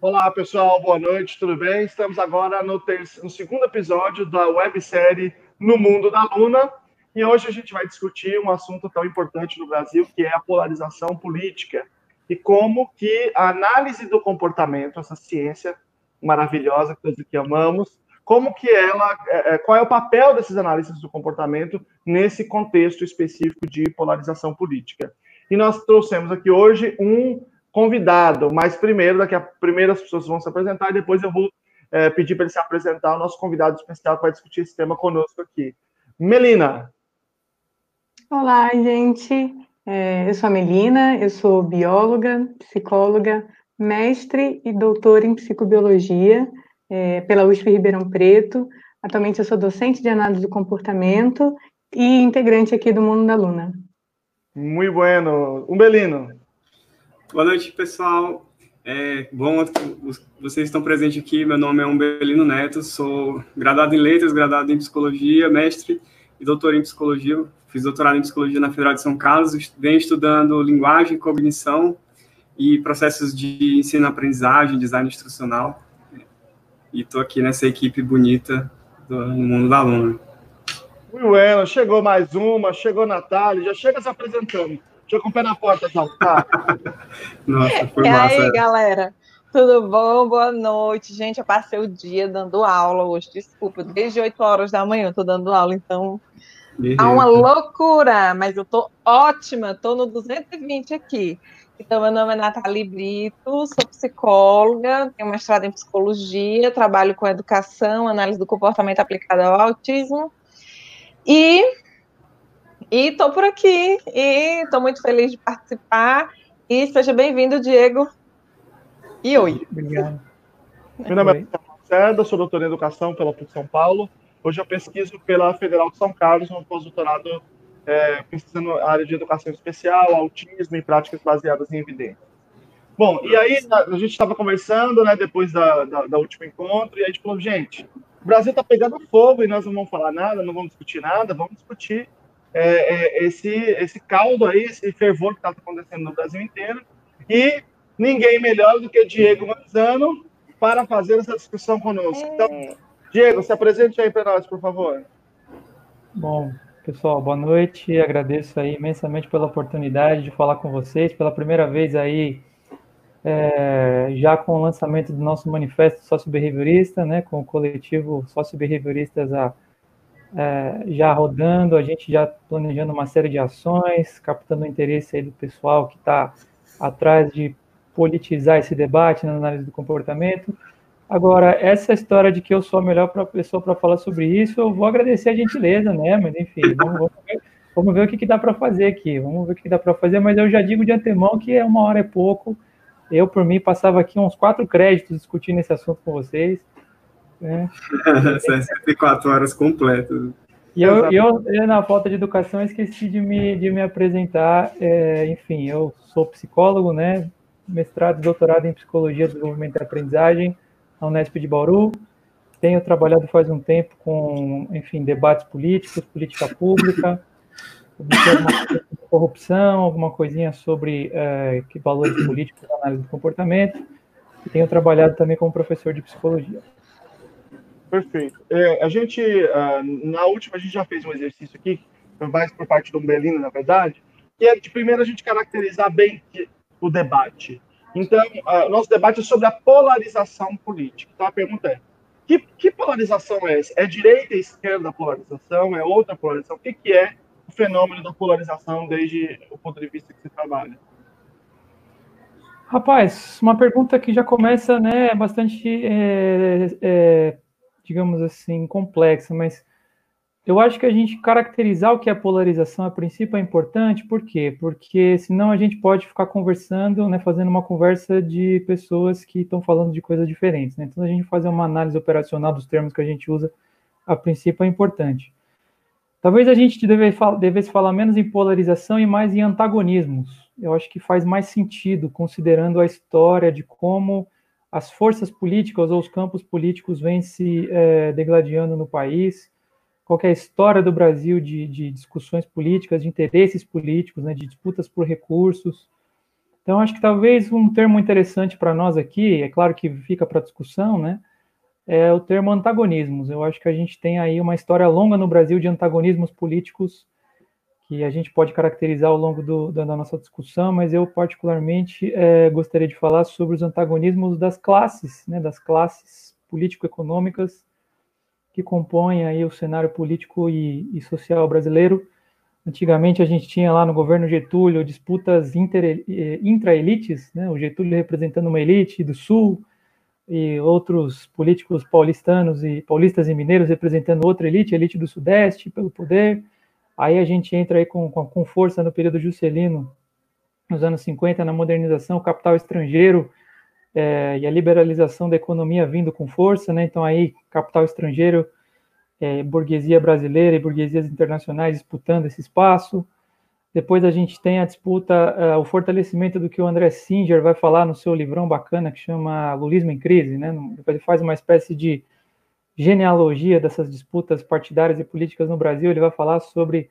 Olá, pessoal, boa noite, tudo bem? Estamos agora no, terceiro, no segundo episódio da websérie No Mundo da Luna, e hoje a gente vai discutir um assunto tão importante no Brasil, que é a polarização política, e como que a análise do comportamento, essa ciência maravilhosa que todos aqui amamos, como que ela, é, é, qual é o papel desses análises do comportamento nesse contexto específico de polarização política. E nós trouxemos aqui hoje um convidado, mas primeiro, daqui a primeiro as pessoas vão se apresentar e depois eu vou é, pedir para ele se apresentar, o nosso convidado especial para discutir esse tema conosco aqui. Melina. Olá, gente. É, eu sou a Melina, eu sou bióloga, psicóloga, mestre e doutora em psicobiologia é, pela USP Ribeirão Preto. Atualmente eu sou docente de análise do comportamento e integrante aqui do Mundo da Luna. Muito bueno. Umbelino. Boa noite, pessoal. É bom vocês estão presentes aqui. Meu nome é Umbelino Neto, sou graduado em Letras, graduado em Psicologia, mestre e doutor em Psicologia. Fiz doutorado em Psicologia na Federal de São Carlos. Venho estudando linguagem, cognição e processos de ensino-aprendizagem, design instrucional. E estou aqui nessa equipe bonita do, mundo da aluna. Muito bueno, chegou mais uma, chegou Natália, já chega se apresentando. Deixa com o pé na porta, então, tá? Nossa, foi e massa. E aí, galera? Tudo bom? Boa noite. Gente, eu passei o dia dando aula hoje, desculpa, desde 8 horas da manhã eu tô dando aula, então há uma loucura, mas eu tô ótima, tô no 220 aqui. Então, meu nome é Nathalie Brito, sou psicóloga, tenho mestrado em psicologia, trabalho com educação, análise do comportamento aplicado ao autismo. E e estou por aqui, e estou muito feliz de participar. E seja bem-vindo, Diego. E oi. Obrigado. Meu nome é Lacerda, sou doutor em Educação pela PUC São Paulo. Hoje eu pesquiso pela Federal de São Carlos, no pós-doutorado é, pesquisando a área de educação especial, autismo e práticas baseadas em evidência. Bom, e aí a gente estava conversando, né, depois da, da, da último encontro, e a gente falou, gente, o Brasil está pegando fogo e nós não vamos falar nada, não vamos discutir nada, vamos discutir é, é, esse, esse caldo aí, esse fervor que está acontecendo no Brasil inteiro. E ninguém melhor do que Diego Manzano para fazer essa discussão conosco. É. Então, Diego, se apresente aí para nós, por favor. Bom, pessoal, boa noite. Agradeço aí imensamente pela oportunidade de falar com vocês. Pela primeira vez aí, é, já com o lançamento do nosso manifesto sócio-behaviorista, né, com o coletivo sócio-behavioristas a é, já rodando, a gente já planejando uma série de ações, captando o interesse aí do pessoal que está atrás de politizar esse debate na análise do comportamento. Agora, essa história de que eu sou a melhor pessoa para falar sobre isso, eu vou agradecer a gentileza, né? Mas enfim, vamos, vamos, ver, vamos ver, o que, que dá para fazer aqui. Vamos ver o que, que dá para fazer, mas eu já digo de antemão que é uma hora é pouco. Eu, por mim, passava aqui uns quatro créditos discutindo esse assunto com vocês. É. 64 horas completas. E eu, eu, eu, na falta de educação, esqueci de me, de me apresentar. É, enfim, eu sou psicólogo, né? Mestrado e doutorado em Psicologia, Desenvolvimento e Aprendizagem na Unesp de Bauru. Tenho trabalhado faz um tempo com, enfim, debates políticos, política pública, corrupção, alguma coisinha sobre é, que valores políticos, análise do comportamento. E tenho trabalhado também como professor de psicologia. Perfeito. É, a gente, uh, na última, a gente já fez um exercício aqui, mais por parte do Belino, na verdade, que é de primeiro a gente caracterizar bem o debate. Então, uh, nosso debate é sobre a polarização política. Então, a pergunta é: que, que polarização é essa? É direita e esquerda a polarização? É outra polarização? O que, que é o fenômeno da polarização desde o ponto de vista que você trabalha? Rapaz, uma pergunta que já começa, né, bastante é, é digamos assim, complexa, mas eu acho que a gente caracterizar o que é polarização a princípio é importante, por quê? Porque senão a gente pode ficar conversando, né, fazendo uma conversa de pessoas que estão falando de coisas diferentes. Né? Então a gente fazer uma análise operacional dos termos que a gente usa a princípio é importante. Talvez a gente devesse falar menos em polarização e mais em antagonismos. Eu acho que faz mais sentido, considerando a história de como as forças políticas ou os campos políticos vêm se é, degladiando no país, qual é a história do Brasil de, de, discussões políticas, de interesses políticos, né, de disputas por recursos. Então, acho que talvez um termo interessante para nós aqui, é claro que fica para discussão, né? É o termo antagonismos. Eu acho que a gente tem aí uma história longa no Brasil de antagonismos políticos que a gente pode caracterizar ao longo do, da, nossa discussão, mas eu particularmente é, gostaria de falar sobre os antagonismos das classes, né, das classes político-econômicas que compõem aí o cenário político e, e, social brasileiro. Antigamente a gente tinha lá no governo Getúlio disputas intra-elites, né, o Getúlio representando uma elite do Sul e outros políticos paulistanos e paulistas e mineiros representando outra elite, elite do Sudeste, pelo poder Aí a gente entra aí com, com, com força no período juscelino, nos anos 50, na modernização, capital estrangeiro é, e a liberalização da economia vindo com força, né? Então aí capital estrangeiro, é, burguesia brasileira e burguesias internacionais disputando esse espaço. Depois a gente tem a disputa, uh, o fortalecimento do que o André Singer vai falar no seu livrão bacana que chama Lulismo em Crise, né? Ele faz uma espécie de genealogia dessas disputas partidárias e políticas no Brasil, ele vai falar sobre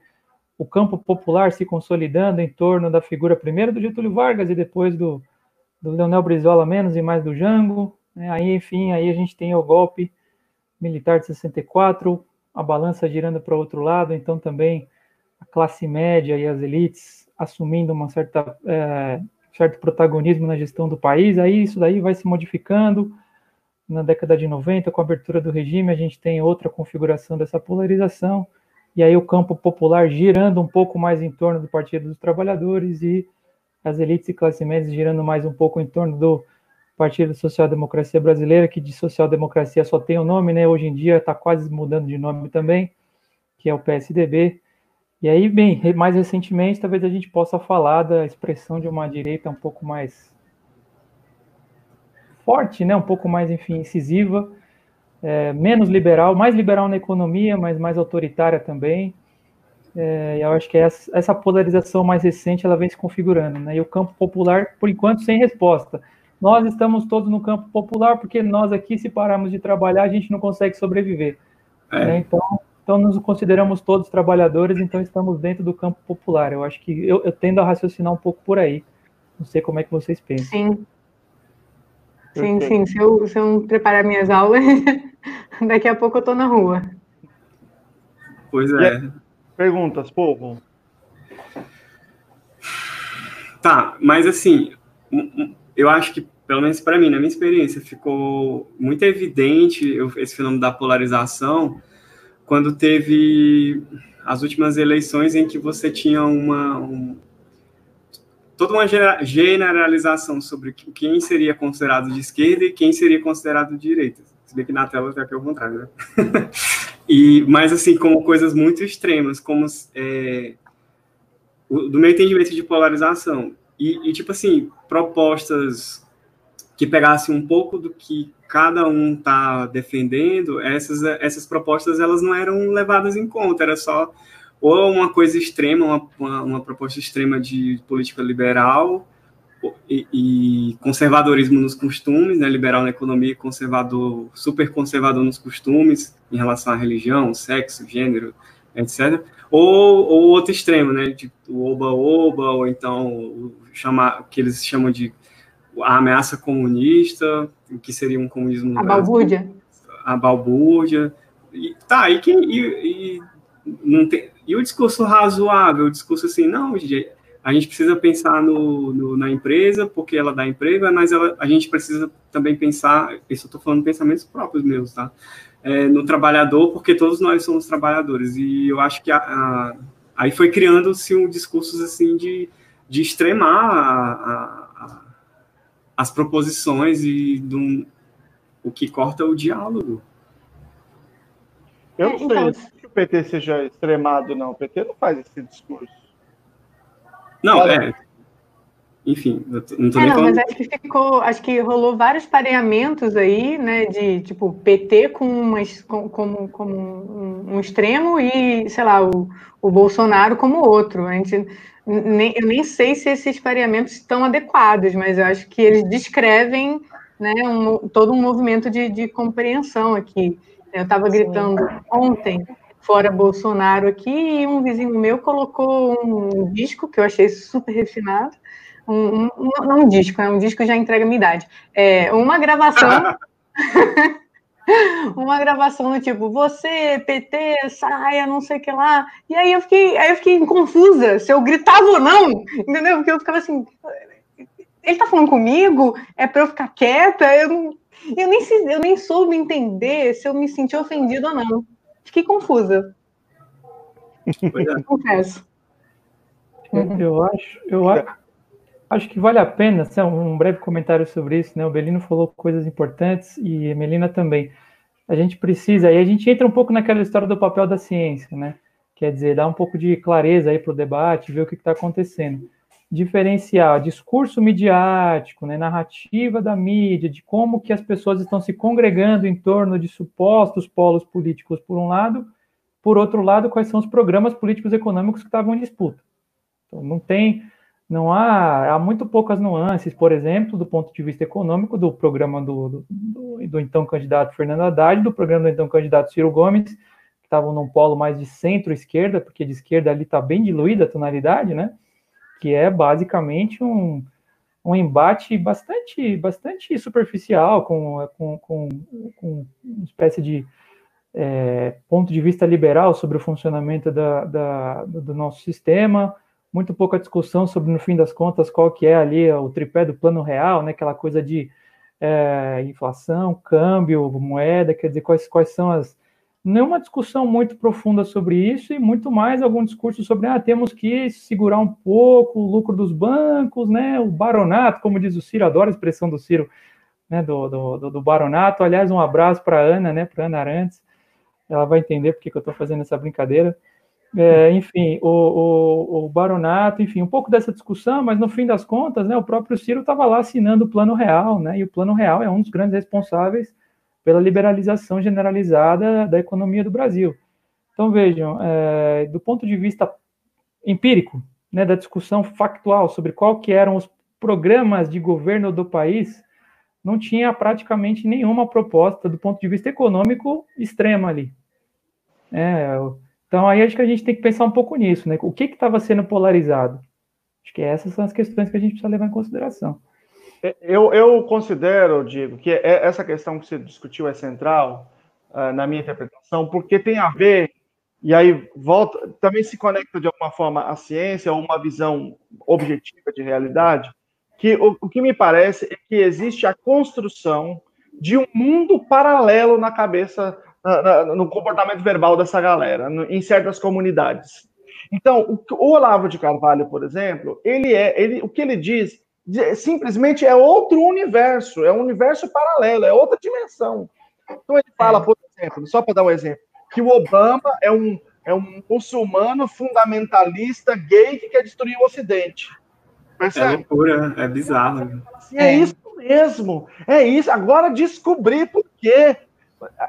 o campo popular se consolidando em torno da figura primeiro do Getúlio Vargas e depois do, do Leonel Brizola menos e mais do Jango. Né? Aí, enfim, aí a gente tem o golpe militar de 64, a balança girando para o outro lado, então também a classe média e as elites assumindo uma certa é, certo protagonismo na gestão do país. Aí isso daí vai se modificando na década de 90, com a abertura do regime, a gente tem outra configuração dessa polarização, e aí o campo popular girando um pouco mais em torno do Partido dos Trabalhadores e as elites e classe média girando mais um pouco em torno do Partido Social Democracia Brasileira, que de social democracia só tem o nome, né? Hoje em dia está quase mudando de nome também, que é o PSDB. E aí, bem, mais recentemente, talvez a gente possa falar da expressão de uma direita um pouco mais forte, né, um pouco mais, enfim, incisiva, é, menos liberal, mais liberal na economia, mas mais autoritária também. É, eu acho que essa, essa, polarização mais recente ela vem se configurando, né? E o campo popular, por enquanto, sem resposta. Nós estamos todos no campo popular porque nós aqui, se pararmos de trabalhar, a gente não consegue sobreviver. É. Né? Então, então, nos consideramos todos trabalhadores, então estamos dentro do campo popular. Eu acho que eu, eu tendo a raciocinar um pouco por aí. Não sei como é que vocês pensam. Sim, Sim, sim. Se eu, se eu não preparar minhas aulas, daqui a pouco eu estou na rua. Pois é. Perguntas, povo? Tá, mas assim, eu acho que, pelo menos para mim, na minha experiência, ficou muito evidente esse fenômeno da polarização quando teve as últimas eleições em que você tinha uma, um, toda uma generalização sobre quem seria considerado de esquerda e quem seria considerado de direita. Se bem que na tela está aqui ao contrário, né? e, mas, assim, como coisas muito extremas, como é, o, do meu entendimento de polarização. E, e, tipo assim, propostas que pegassem um pouco do que cada um está defendendo, essas, essas propostas elas não eram levadas em conta, era só ou uma coisa extrema, uma, uma, uma proposta extrema de política liberal e, e, conservadorismo nos costumes, né, liberal na economia, conservador, super conservador nos costumes em relação à religião, sexo, gênero, etc. Ou, ou outro extremo, né, tipo oba-oba, ou então o, chamar, que eles chamam de a ameaça comunista, que seria um comunismo... A balbúrdia. A balbúrdia. E, tá, e, que, e, e não tem, e o discurso razoável, o discurso assim, não, a gente precisa pensar no, no, na empresa, porque ela dá emprego, mas ela, a gente precisa também pensar, isso eu estou falando pensamentos próprios meus, tá? É, no trabalhador, porque todos nós somos trabalhadores. E eu acho que a, a, aí foi criando-se um discurso assim de, de extremar a, as proposições e do, o que corta o diálogo. Eu não sei. PT seja extremado, não. O PT não faz esse discurso. Não, é. Enfim, não tô é, nem não, falando... mas acho que ficou, acho que rolou vários pareamentos aí, né, de tipo PT com umas, com, como, como um, um, extremo e, sei lá, o, o Bolsonaro como outro. A gente nem, eu nem sei se esses pareamentos estão adequados, mas eu acho que eles descrevem né, um, todo um movimento de, de compreensão aqui. Eu estava gritando ontem fora Bolsonaro aqui, e um vizinho meu colocou um disco que eu achei super refinado, Um, um, não um disco, é um disco já entrega a minha idade. É uma gravação. uma gravação no tipo, você, PT, saia, não sei o que lá. E aí eu fiquei, aí eu fiquei confusa se eu gritava ou não, entendeu? Porque eu ficava assim, ele tá falando comigo? É para eu ficar quieta? Eu, eu, nem, eu nem soube entender se eu me senti ofendida ou não. Fiquei confusa. É. Confesso. Eu acho, eu acho, acho que vale a pena assim, um breve comentário sobre isso, né? O Belino falou coisas importantes e a Melina também. A gente precisa, aí a gente entra um pouco naquela história do papel da ciência, né? Quer dizer, dar um pouco de clareza aí para o debate, ver o que está acontecendo. Diferenciar discurso midiático, né, narrativa da mídia, de como que as pessoas estão se congregando em torno de supostos polos políticos, por um lado, por outro lado, quais são os programas políticos econômicos que estavam em disputa. Então, não tem, não há, há muito poucas nuances, por exemplo, do ponto de vista econômico, do programa do, do, do, do então candidato Fernando Haddad, do programa do então candidato Ciro Gomes, que estavam num polo mais de centro-esquerda, porque de esquerda ali está bem diluída a tonalidade, né? Que é basicamente um, um embate bastante, bastante superficial, com, com, com, com uma espécie de é, ponto de vista liberal sobre o funcionamento da, da, do nosso sistema, muito pouca discussão sobre, no fim das contas, qual que é ali o tripé do plano real, né? Aquela coisa de é, inflação, câmbio, moeda, quer dizer, quais, quais são as... Nenhuma discussão muito profunda sobre isso e muito mais algum discurso sobre, ah, temos que segurar um pouco o lucro dos bancos, né? O baronato, como diz o Ciro, adoro a expressão do Ciro, né? Do, do, do baronato. Aliás, um abraço para Ana, né? Para Ana Arantes. Ela vai entender porque que eu estou fazendo essa brincadeira. É, enfim, o, o, o, baronato, enfim, um pouco dessa discussão, mas no fim das contas, né, o próprio Ciro estava lá assinando o Plano Real, né, e o Plano Real é um dos grandes responsáveis pela liberalização generalizada da economia do Brasil. Então, vejam, é, do ponto de vista empírico, né, da discussão factual sobre qual que eram os programas de governo do país, não tinha praticamente nenhuma proposta do ponto de vista econômico extrema ali. É, então, aí acho que a gente tem que pensar um pouco nisso, né? O que estava sendo polarizado? Acho que essas são as questões que a gente precisa levar em consideração. É, eu, eu considero, Diego, que é, essa questão que você discutiu é central uh, na minha interpretação, porque tem a ver, e aí volta, também se conecta de alguma forma à ciência ou uma visão objetiva de realidade, que o, o que me parece é que existe a construção de um mundo paralelo na cabeça no comportamento verbal dessa galera, no, em certas comunidades. Então, o, o, Olavo de Carvalho, por exemplo, ele é, ele, o que ele diz simplesmente é outro universo, é um universo paralelo, é outra dimensão. Então ele fala, por exemplo, só para dar um exemplo, que o Obama é um, é um muçulmano fundamentalista gay que quer destruir o Ocidente. Percebe? É loucura, é bizarro. Assim, é, é isso mesmo, é isso. Agora descobri por quê.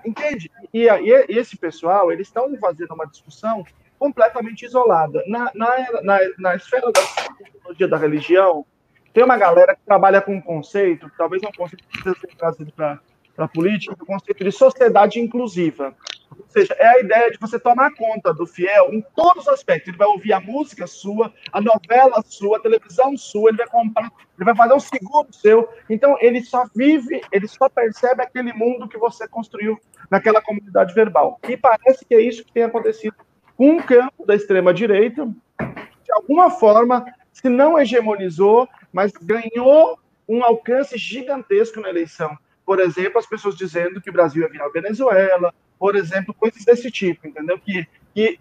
Entende? E, e, esse pessoal, eles estão fazendo uma discussão completamente isolada. Na, na, na, na esfera da psicologia da religião, tem uma galera que trabalha com um conceito, que talvez não conceito que precisa ser trazido para a política, o conceito de sociedade inclusiva. Ou seja, é a ideia de você tomar conta do fiel em todos os aspectos. Ele vai ouvir a música sua, a novela sua, a televisão sua, ele vai comprar, ele vai fazer um seguro seu. Então, ele só vive, ele só percebe aquele mundo que você construiu naquela comunidade verbal. E parece que é isso que tem acontecido com o campo da extrema-direita, de alguma forma, se não hegemonizou, mas ganhou um alcance gigantesco na eleição. Por exemplo, as pessoas dizendo que o Brasil ia virar Venezuela, por exemplo, coisas desse tipo, entendeu? Que, que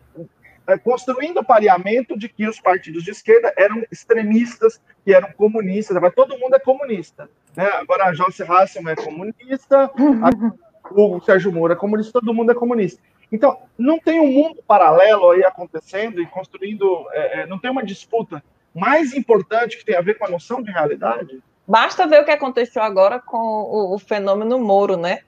é, construindo o pareamento de que os partidos de esquerda eram extremistas, que eram comunistas, agora todo mundo é comunista. Né? Agora a Joyce Hasselman é comunista, a, o Sérgio Moro é comunista, todo mundo é comunista. Então, não tem um mundo paralelo aí acontecendo e construindo, é, é, não tem uma disputa mais importante que tem a ver com a noção de realidade? Basta ver o que aconteceu agora com o, o fenômeno Moro, né?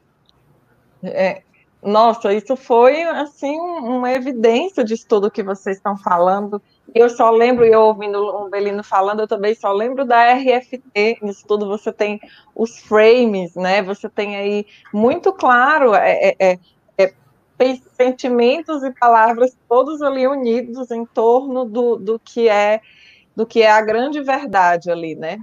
É, nossa, isso foi assim uma evidência de tudo que vocês estão falando. Eu só lembro, eu ouvindo o Belino falando, eu também só lembro da RFT. Nisso tudo você tem os frames, né? Você tem aí muito claro é, é, é, é sentimentos e palavras todos ali unidos em torno do, do que é do que é a grande verdade ali, né?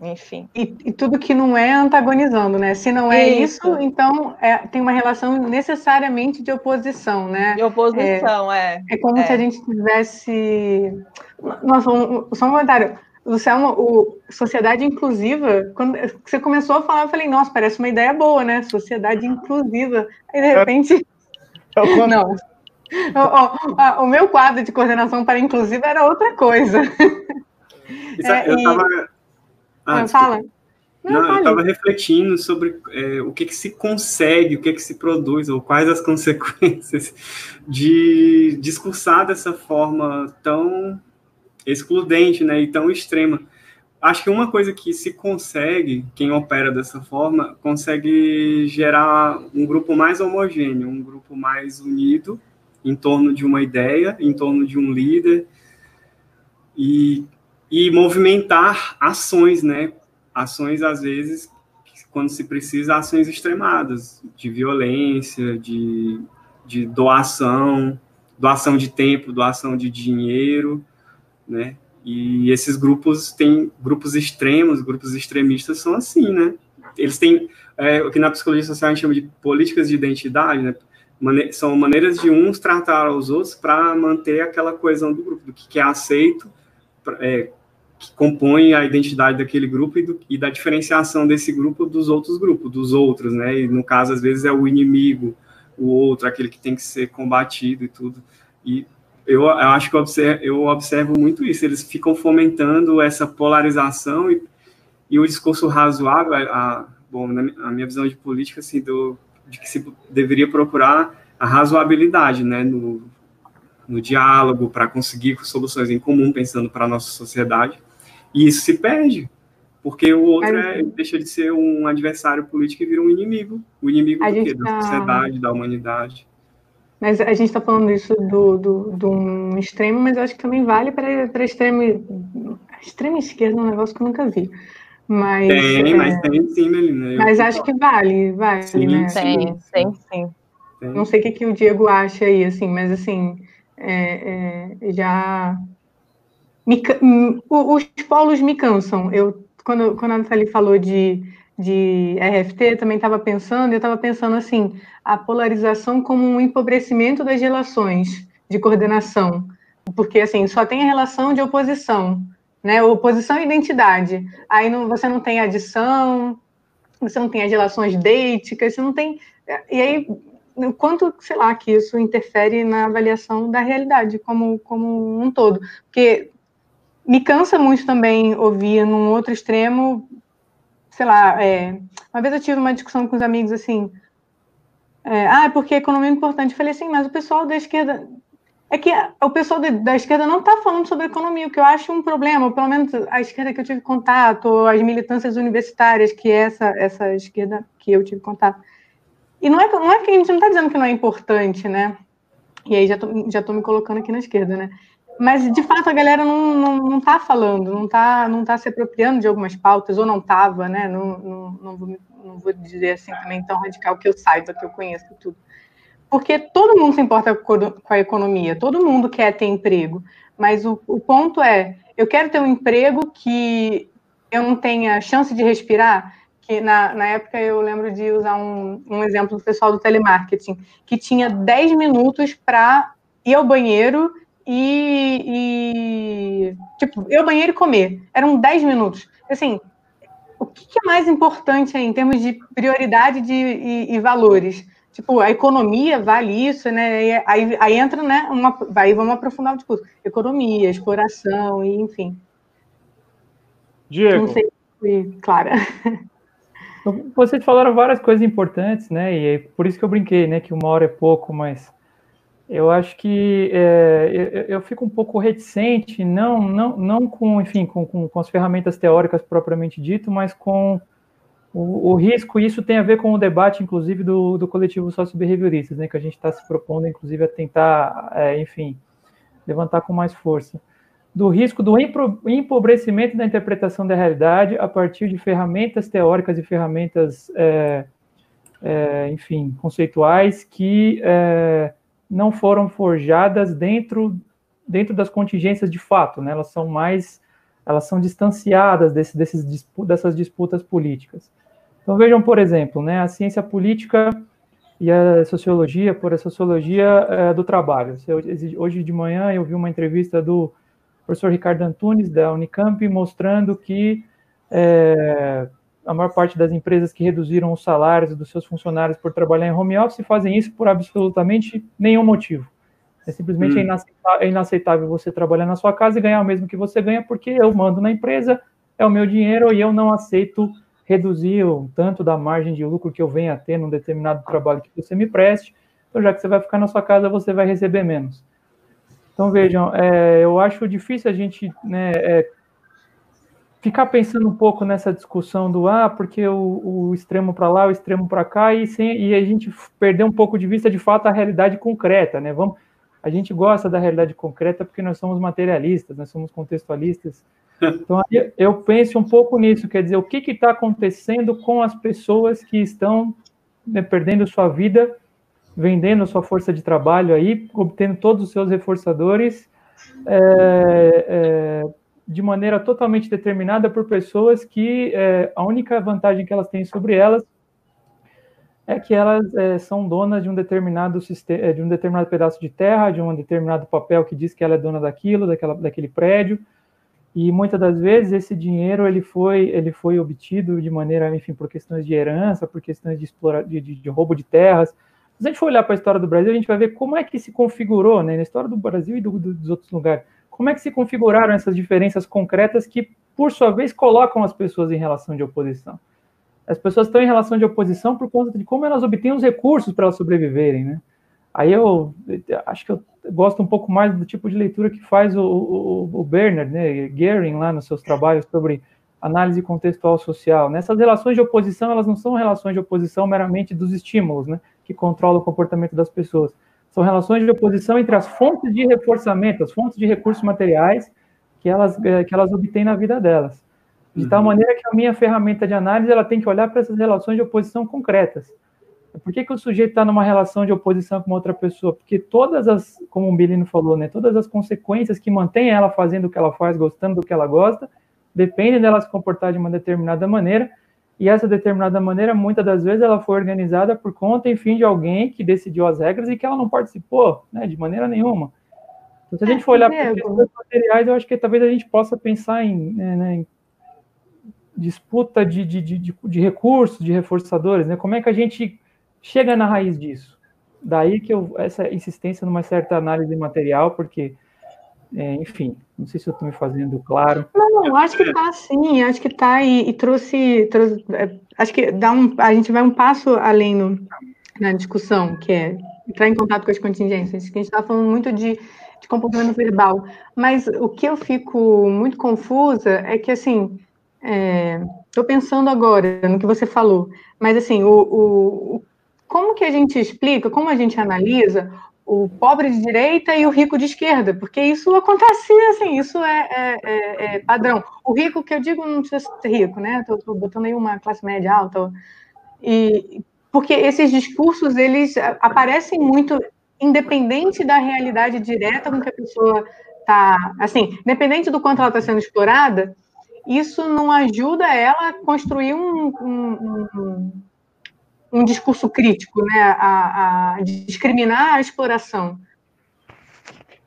Enfim. E, e, tudo que não é antagonizando, né? Se não é isso, isso então é, tem uma relação necessariamente de oposição, né? De oposição, é. É, é como é. se a gente tivesse. Nossa, um, só um comentário. Luciano, o Sociedade Inclusiva, quando você começou a falar, eu falei, nossa, parece uma ideia boa, né? Sociedade Inclusiva. Aí, de repente. Eu, não. O, o, o, meu quadro de coordenação para inclusiva era outra coisa. Isso, é, eu estava ah, não, fala. Não, não eu estava refletindo sobre é, o que, que se consegue, o que, que se produz, ou quais as consequências de discursar dessa forma tão excludente né, e tão extrema. Acho que uma coisa que se consegue, quem opera dessa forma, consegue gerar um grupo mais homogêneo, um grupo mais unido em torno de uma ideia, em torno de um líder, e e movimentar ações, né? Ações, às vezes, quando se precisa, ações extremadas, de violência, de, de doação, doação de tempo, doação de dinheiro, né? E esses grupos têm grupos extremos, grupos extremistas são assim, né? Eles têm é, o que na psicologia social a gente chama de políticas de identidade, né? Mane são maneiras de uns tratar os outros para manter aquela coesão do grupo, do que, é aceito é, que compõem a identidade daquele grupo e, do, e, da diferenciação desse grupo dos outros grupos, dos outros, né? E no caso, às vezes, é o inimigo, o outro, aquele que tem que ser combatido e tudo. E eu, eu acho que eu observo, eu observo, muito isso, eles ficam fomentando essa polarização e, e o discurso razoável, a, a bom, na minha visão de política, assim, do, de que se deveria procurar a razoabilidade, né, no, no diálogo, para conseguir soluções em comum, pensando para a nossa sociedade. E isso se perde, porque o outro é, deixa de ser um adversário político e vira um inimigo. O inimigo do quê? Tá... Da sociedade, da humanidade. Mas a gente está falando isso do, do, do um extremo, mas eu acho que também vale para extremo. Extrema esquerda é um negócio que eu nunca vi. Mas, tem, é... mas tem sim, Melina. Mas acho que vale, vale, sim, né? Tem, tem sim. Não sei o que, que o Diego acha aí, assim, mas assim, é, é, já. Me, os polos me cansam. Eu, quando, quando a Nathalie falou de, de RFT, também estava pensando, eu estava pensando assim, a polarização como um empobrecimento das relações de coordenação. Porque assim, só tem a relação de oposição, né? Oposição e identidade. Aí não, você não tem adição, você não tem as relações deíticas, você não tem. E aí quanto, sei lá, que isso interfere na avaliação da realidade como, como um todo. Porque me cansa muito também ouvir num outro extremo, sei lá, é, uma vez eu tive uma discussão com os amigos assim, é, ah, porque a economia é importante. Eu falei assim, mas o pessoal da esquerda. É que o pessoal da esquerda não está falando sobre economia, o que eu acho um problema, pelo menos a esquerda que eu tive contato, as militâncias universitárias, que é essa, essa esquerda que eu tive contato e não é, não é que a gente não está dizendo que não é importante, né? E aí já tô, já tô me colocando aqui na esquerda, né? Mas, de fato, a galera não, não, não tá falando, não está não tá se apropriando de algumas pautas, ou não estava, né? Não, não, não, vou, não vou dizer assim também tão radical que eu saiba, que eu conheço tudo. Porque todo mundo se importa com a economia, todo mundo quer ter emprego. Mas o, o ponto é, eu quero ter um emprego que eu não tenha chance de respirar, que na, na época eu lembro de usar um, um exemplo do pessoal do telemarketing, que tinha 10 minutos para ir ao banheiro e, e, tipo, ir ao banheiro e comer. Eram 10 minutos. Assim, o que, é mais importante aí, em termos de prioridade de, e, e, valores? Tipo, a economia vale isso, né? Aí, aí entra, né? Uma, aí vamos aprofundar o discurso. Economia, exploração, e enfim. Diego. Não sei se fui clara. Vocês falaram várias coisas importantes, né? E é por isso que eu brinquei, né? Que uma hora é pouco, mas eu acho que é, eu, eu, fico um pouco reticente, não, não, não com, enfim, com, com, com as ferramentas teóricas propriamente dito, mas com o, o, risco. Isso tem a ver com o debate, inclusive, do, do coletivo sócio-behavioristas, né? Que a gente está se propondo, inclusive, a tentar, é, enfim, levantar com mais força do risco do empobrecimento da interpretação da realidade a partir de ferramentas teóricas e ferramentas, é, é, enfim, conceituais que é, não foram forjadas dentro dentro das contingências de fato, né? Elas são mais, elas são distanciadas desse, desses, dessas disputas políticas. Então vejam, por exemplo, né, a ciência política e a sociologia, por a sociologia é, do trabalho. Hoje de manhã eu vi uma entrevista do professor Ricardo Antunes, da Unicamp, mostrando que é, a maior parte das empresas que reduziram os salários dos seus funcionários por trabalhar em home office fazem isso por absolutamente nenhum motivo. É simplesmente hum. é inaceitável você trabalhar na sua casa e ganhar o mesmo que você ganha, porque eu mando na empresa, é o meu dinheiro e eu não aceito reduzir um tanto da margem de lucro que eu venha a ter num determinado trabalho que você me preste. Então, já que você vai ficar na sua casa, você vai receber menos. Então, vejam, é, eu acho difícil a gente né, é, ficar pensando um pouco nessa discussão do ah, porque o, o extremo para lá, o extremo para cá, e, sem, e a gente perder um pouco de vista, de fato, a realidade concreta, né? Vamos, a gente gosta da realidade concreta porque nós somos materialistas, nós somos contextualistas. Então, eu penso um pouco nisso, quer dizer, o que está acontecendo com as pessoas que estão né, perdendo sua vida vendendo sua força de trabalho aí, obtendo todos os seus reforçadores é, é, de maneira totalmente determinada por pessoas que é, a única vantagem que elas têm sobre elas é que elas é, são donas de um determinado sistema, de um determinado pedaço de terra, de um determinado papel que diz que ela é dona daquilo, daquela, daquele prédio, e muitas das vezes esse dinheiro ele foi ele foi obtido de maneira, enfim, por questões de herança, por questões de, explora, de, de, de roubo de terras, se a gente for olhar para a história do Brasil, a gente vai ver como é que se configurou, né, na história do Brasil e do, do, dos outros lugares, como é que se configuraram essas diferenças concretas que, por sua vez, colocam as pessoas em relação de oposição. As pessoas estão em relação de oposição por conta de como elas obtêm os recursos para sobreviverem, né? Aí eu acho que eu gosto um pouco mais do tipo de leitura que faz o, o, o Bernard, né, Gehring, lá nos seus trabalhos sobre análise contextual social. Nessas relações de oposição, elas não são relações de oposição meramente dos estímulos, né? que controla o comportamento das pessoas. São relações de oposição entre as fontes de reforçamento, as fontes de recursos materiais que elas, eh, que elas obtêm na vida delas. De uhum. tal maneira que a minha ferramenta de análise ela tem que olhar para essas relações de oposição concretas. Por que, que o sujeito está numa relação de oposição com outra pessoa? Porque todas as, como o Bilino falou, né, todas as consequências que mantêm ela fazendo o que ela faz, gostando do que ela gosta, dependem dela se comportar de uma determinada maneira, e essa determinada maneira, muitas das vezes, ela foi organizada por conta, enfim, de alguém que decidiu as regras e que ela não participou, né, de maneira nenhuma. Então, se a gente for olhar para os materiais, eu acho que talvez a gente possa pensar em, né, né em disputa de, de, de, de, recursos, de reforçadores, né? Como é que a gente chega na raiz disso? Daí que eu, essa insistência numa certa análise material, porque é, enfim, não sei se eu estou me fazendo claro. Não, acho que está sim, acho que está e, e, trouxe, trouxe é, acho que dá um, a gente vai um passo além no, na discussão, que é entrar em contato com as contingências, que a gente está falando muito de, de comportamento verbal, mas o que eu fico muito confusa é que, assim, estou é, pensando agora no que você falou, mas, assim, o, o, como que a gente explica, como a gente analisa o pobre de direita e o rico de esquerda, porque isso acontece assim, isso é, é, é, é padrão. O rico, que eu digo, não precisa ser rico, né? Estou botando aí uma classe média alta. E, porque esses discursos, eles aparecem muito independente da realidade direta com que a pessoa está, assim, independente do quanto ela está sendo explorada, isso não ajuda ela a construir um, um, um um discurso crítico, né, a, a discriminar a exploração.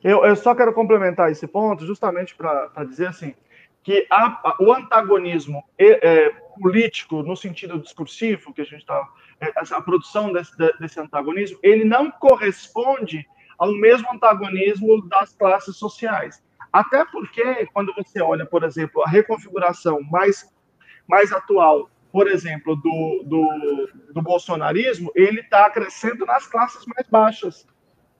Eu, eu, só quero complementar esse ponto, justamente para dizer assim, que a, o antagonismo é, é, político, no sentido discursivo, que a gente está. É, a produção desse, desse antagonismo, ele não corresponde ao mesmo antagonismo das classes sociais. Até porque, quando você olha, por exemplo, a reconfiguração mais, mais atual por exemplo, do, do, do bolsonarismo, ele está crescendo nas classes mais baixas.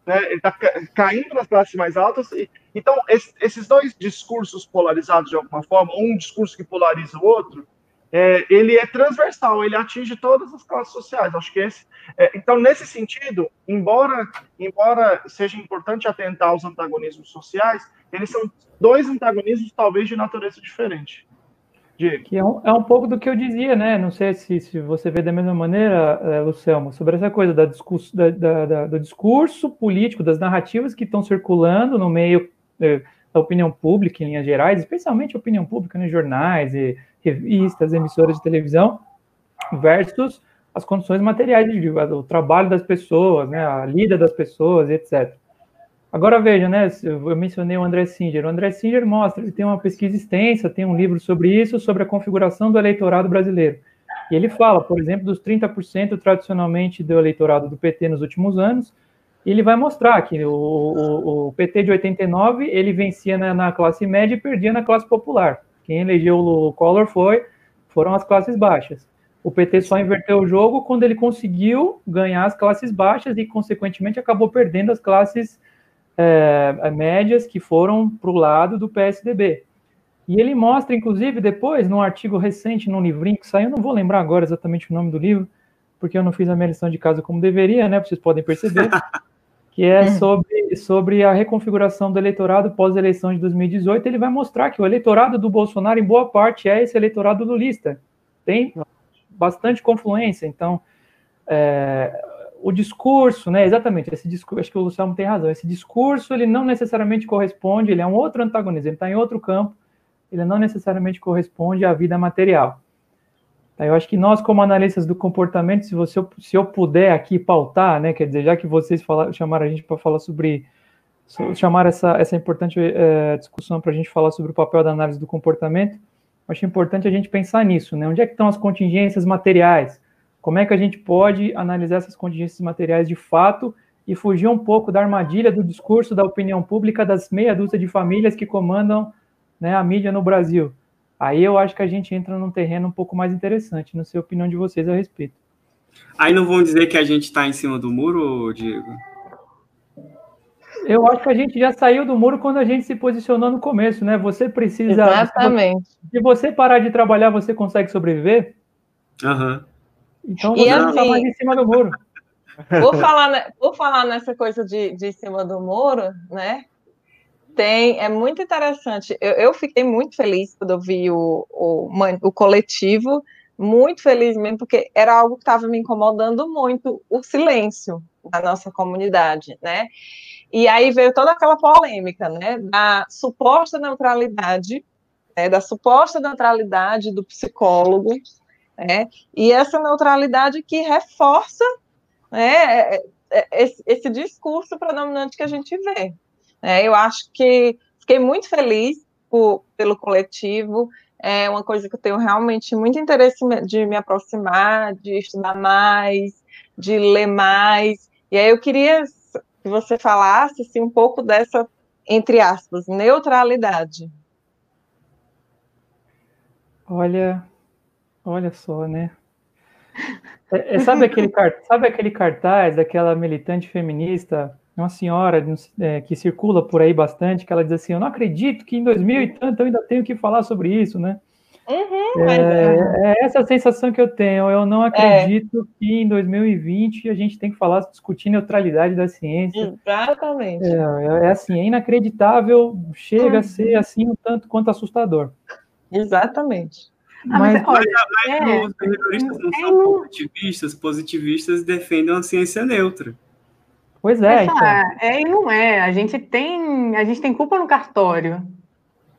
Né? Ele está caindo nas classes mais altas. E, então, esse, esses dois discursos polarizados de alguma forma, um discurso que polariza o outro, é, ele é transversal, ele atinge todas as classes sociais. Acho que esse. É, então, nesse sentido, embora, embora seja importante atentar aos antagonismos sociais, eles são dois antagonismos talvez de natureza diferente. Que é um, é um pouco do que eu dizia, né? Não sei se, se você vê da mesma maneira, é, Lucelmo, sobre essa coisa da discurso, da, da, da, do discurso político, das narrativas que estão circulando no meio eh, da opinião pública em linhas gerais, especialmente a opinião pública nos jornais, e revistas, emissoras de televisão, versus as condições materiais o trabalho das pessoas, né, a lida das pessoas, etc. Agora veja, né, eu mencionei o André Singer. O André Singer mostra, ele tem uma pesquisa extensa, tem um livro sobre isso, sobre a configuração do eleitorado brasileiro. E ele fala, por exemplo, dos 30% tradicionalmente do eleitorado do PT nos últimos anos, e ele vai mostrar que o, o, o PT de 89, ele vencia na, na, classe média e perdia na classe popular. Quem elegeu o Collor foi, foram as classes baixas. O PT só inverteu o jogo quando ele conseguiu ganhar as classes baixas e, consequentemente, acabou perdendo as classes é, médias que foram para o lado do PSDB. E ele mostra, inclusive, depois, num artigo recente, num livrinho que saiu, não vou lembrar agora exatamente o nome do livro, porque eu não fiz a minha lição de casa como deveria, né? Vocês podem perceber, que é sobre, sobre a reconfiguração do eleitorado pós-eleição de 2018. Ele vai mostrar que o eleitorado do Bolsonaro, em boa parte, é esse eleitorado lulista. Tem bastante confluência. Então, é, o discurso, né? Exatamente, esse discurso, acho que o Luciano tem razão. Esse discurso, ele não necessariamente corresponde, ele é um outro antagonista, ele está em outro campo ele não necessariamente corresponde à vida material. Tá, eu acho que nós, como analistas do comportamento, se, você, se eu puder aqui pautar, né, quer dizer, já que vocês falaram, chamaram a gente para falar sobre, chamar essa, essa importante é, discussão para a gente falar sobre o papel da análise do comportamento, acho importante a gente pensar nisso, né, onde é que estão as contingências materiais, como é que a gente pode analisar essas contingências materiais de fato e fugir um pouco da armadilha do discurso da opinião pública das meia dúzia de famílias que comandam né, a mídia no Brasil. Aí eu acho que a gente entra num terreno um pouco mais interessante. Não sei a opinião de vocês a respeito. Aí não vão dizer que a gente está em cima do muro, Diego? Eu acho que a gente já saiu do muro quando a gente se posicionou no começo, né? Você precisa. Exatamente. Se você parar de trabalhar, você consegue sobreviver? Aham. Uhum. Então você não está assim, mais em cima do muro. Vou falar, vou falar nessa coisa de, de cima do muro, né? tem, é muito interessante. Eu, eu fiquei muito feliz quando eu vi o, o, o coletivo, muito feliz mesmo, porque era algo que estava me incomodando muito, o silêncio da nossa comunidade, né? E aí veio toda aquela polêmica, né, da suposta neutralidade, né, da suposta neutralidade do psicólogo, né, e essa neutralidade que reforça, né, é, é, esse, esse discurso predominante que a gente vê, é, eu acho que fiquei muito feliz por, pelo coletivo, é uma coisa que eu tenho realmente muito interesse de me aproximar, de estudar mais, de ler mais. E aí eu queria que você falasse assim, um pouco dessa, entre aspas, neutralidade. Olha, olha só, né? É, é, sabe, aquele, sabe aquele cartaz daquela militante feminista uma senhora é, que circula por aí bastante, que ela diz assim, eu não acredito que em 2000 e tanto eu ainda tenho que falar sobre isso, né? Uhum, é, é, é, essa sensação que eu tenho. Eu não acredito é. que em 2020 a gente tem que falar, discutir neutralidade da ciência. Exatamente. É, é, é assim, é inacreditável, chega uhum. a ser assim um tanto quanto assustador. Exatamente. Ah, mas, mas, olha, mas, mas os behavioristas não são positivistas, positivistas defendem uma ciência neutra. Pois é. Então. É e não é. A gente tem, a gente tem culpa no cartório.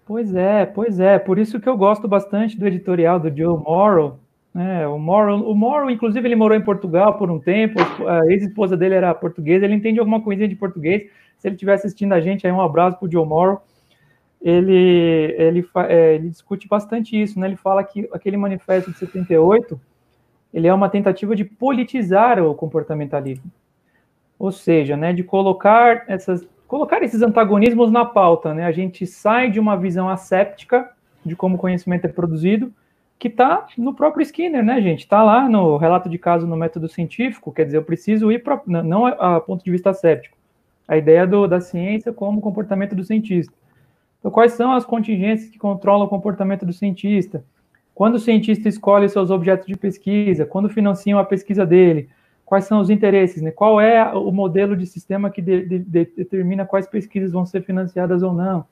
Pois é, pois é. Por isso que eu gosto bastante do editorial do Joe Morrow. Né? O Morrow, o Morrow, inclusive, ele morou em Portugal por um tempo. A ex-esposa dele era portuguesa. Ele entende alguma coisinha de português. Se ele estiver assistindo a gente, aí um abraço para o Joe Morrow. Ele, ele, é, ele discute bastante isso, né? Ele fala que aquele manifesto de 78 ele é uma tentativa de politizar o comportamentalismo ou seja, né, de colocar essas colocar esses antagonismos na pauta, né? A gente sai de uma visão asséptica de como o conhecimento é produzido, que está no próprio Skinner, né, gente? Está lá no relato de caso no método científico, quer dizer, eu preciso ir para não a, ponto de vista asséptico, a ideia do, da ciência como comportamento do cientista. Então, quais são as contingências que controlam o comportamento do cientista? Quando o cientista escolhe seus objetos de pesquisa, quando financiam a pesquisa dele, quais são os interesses, né? qual é o modelo de sistema que de, de, de, determina quais pesquisas vão ser financiadas ou não,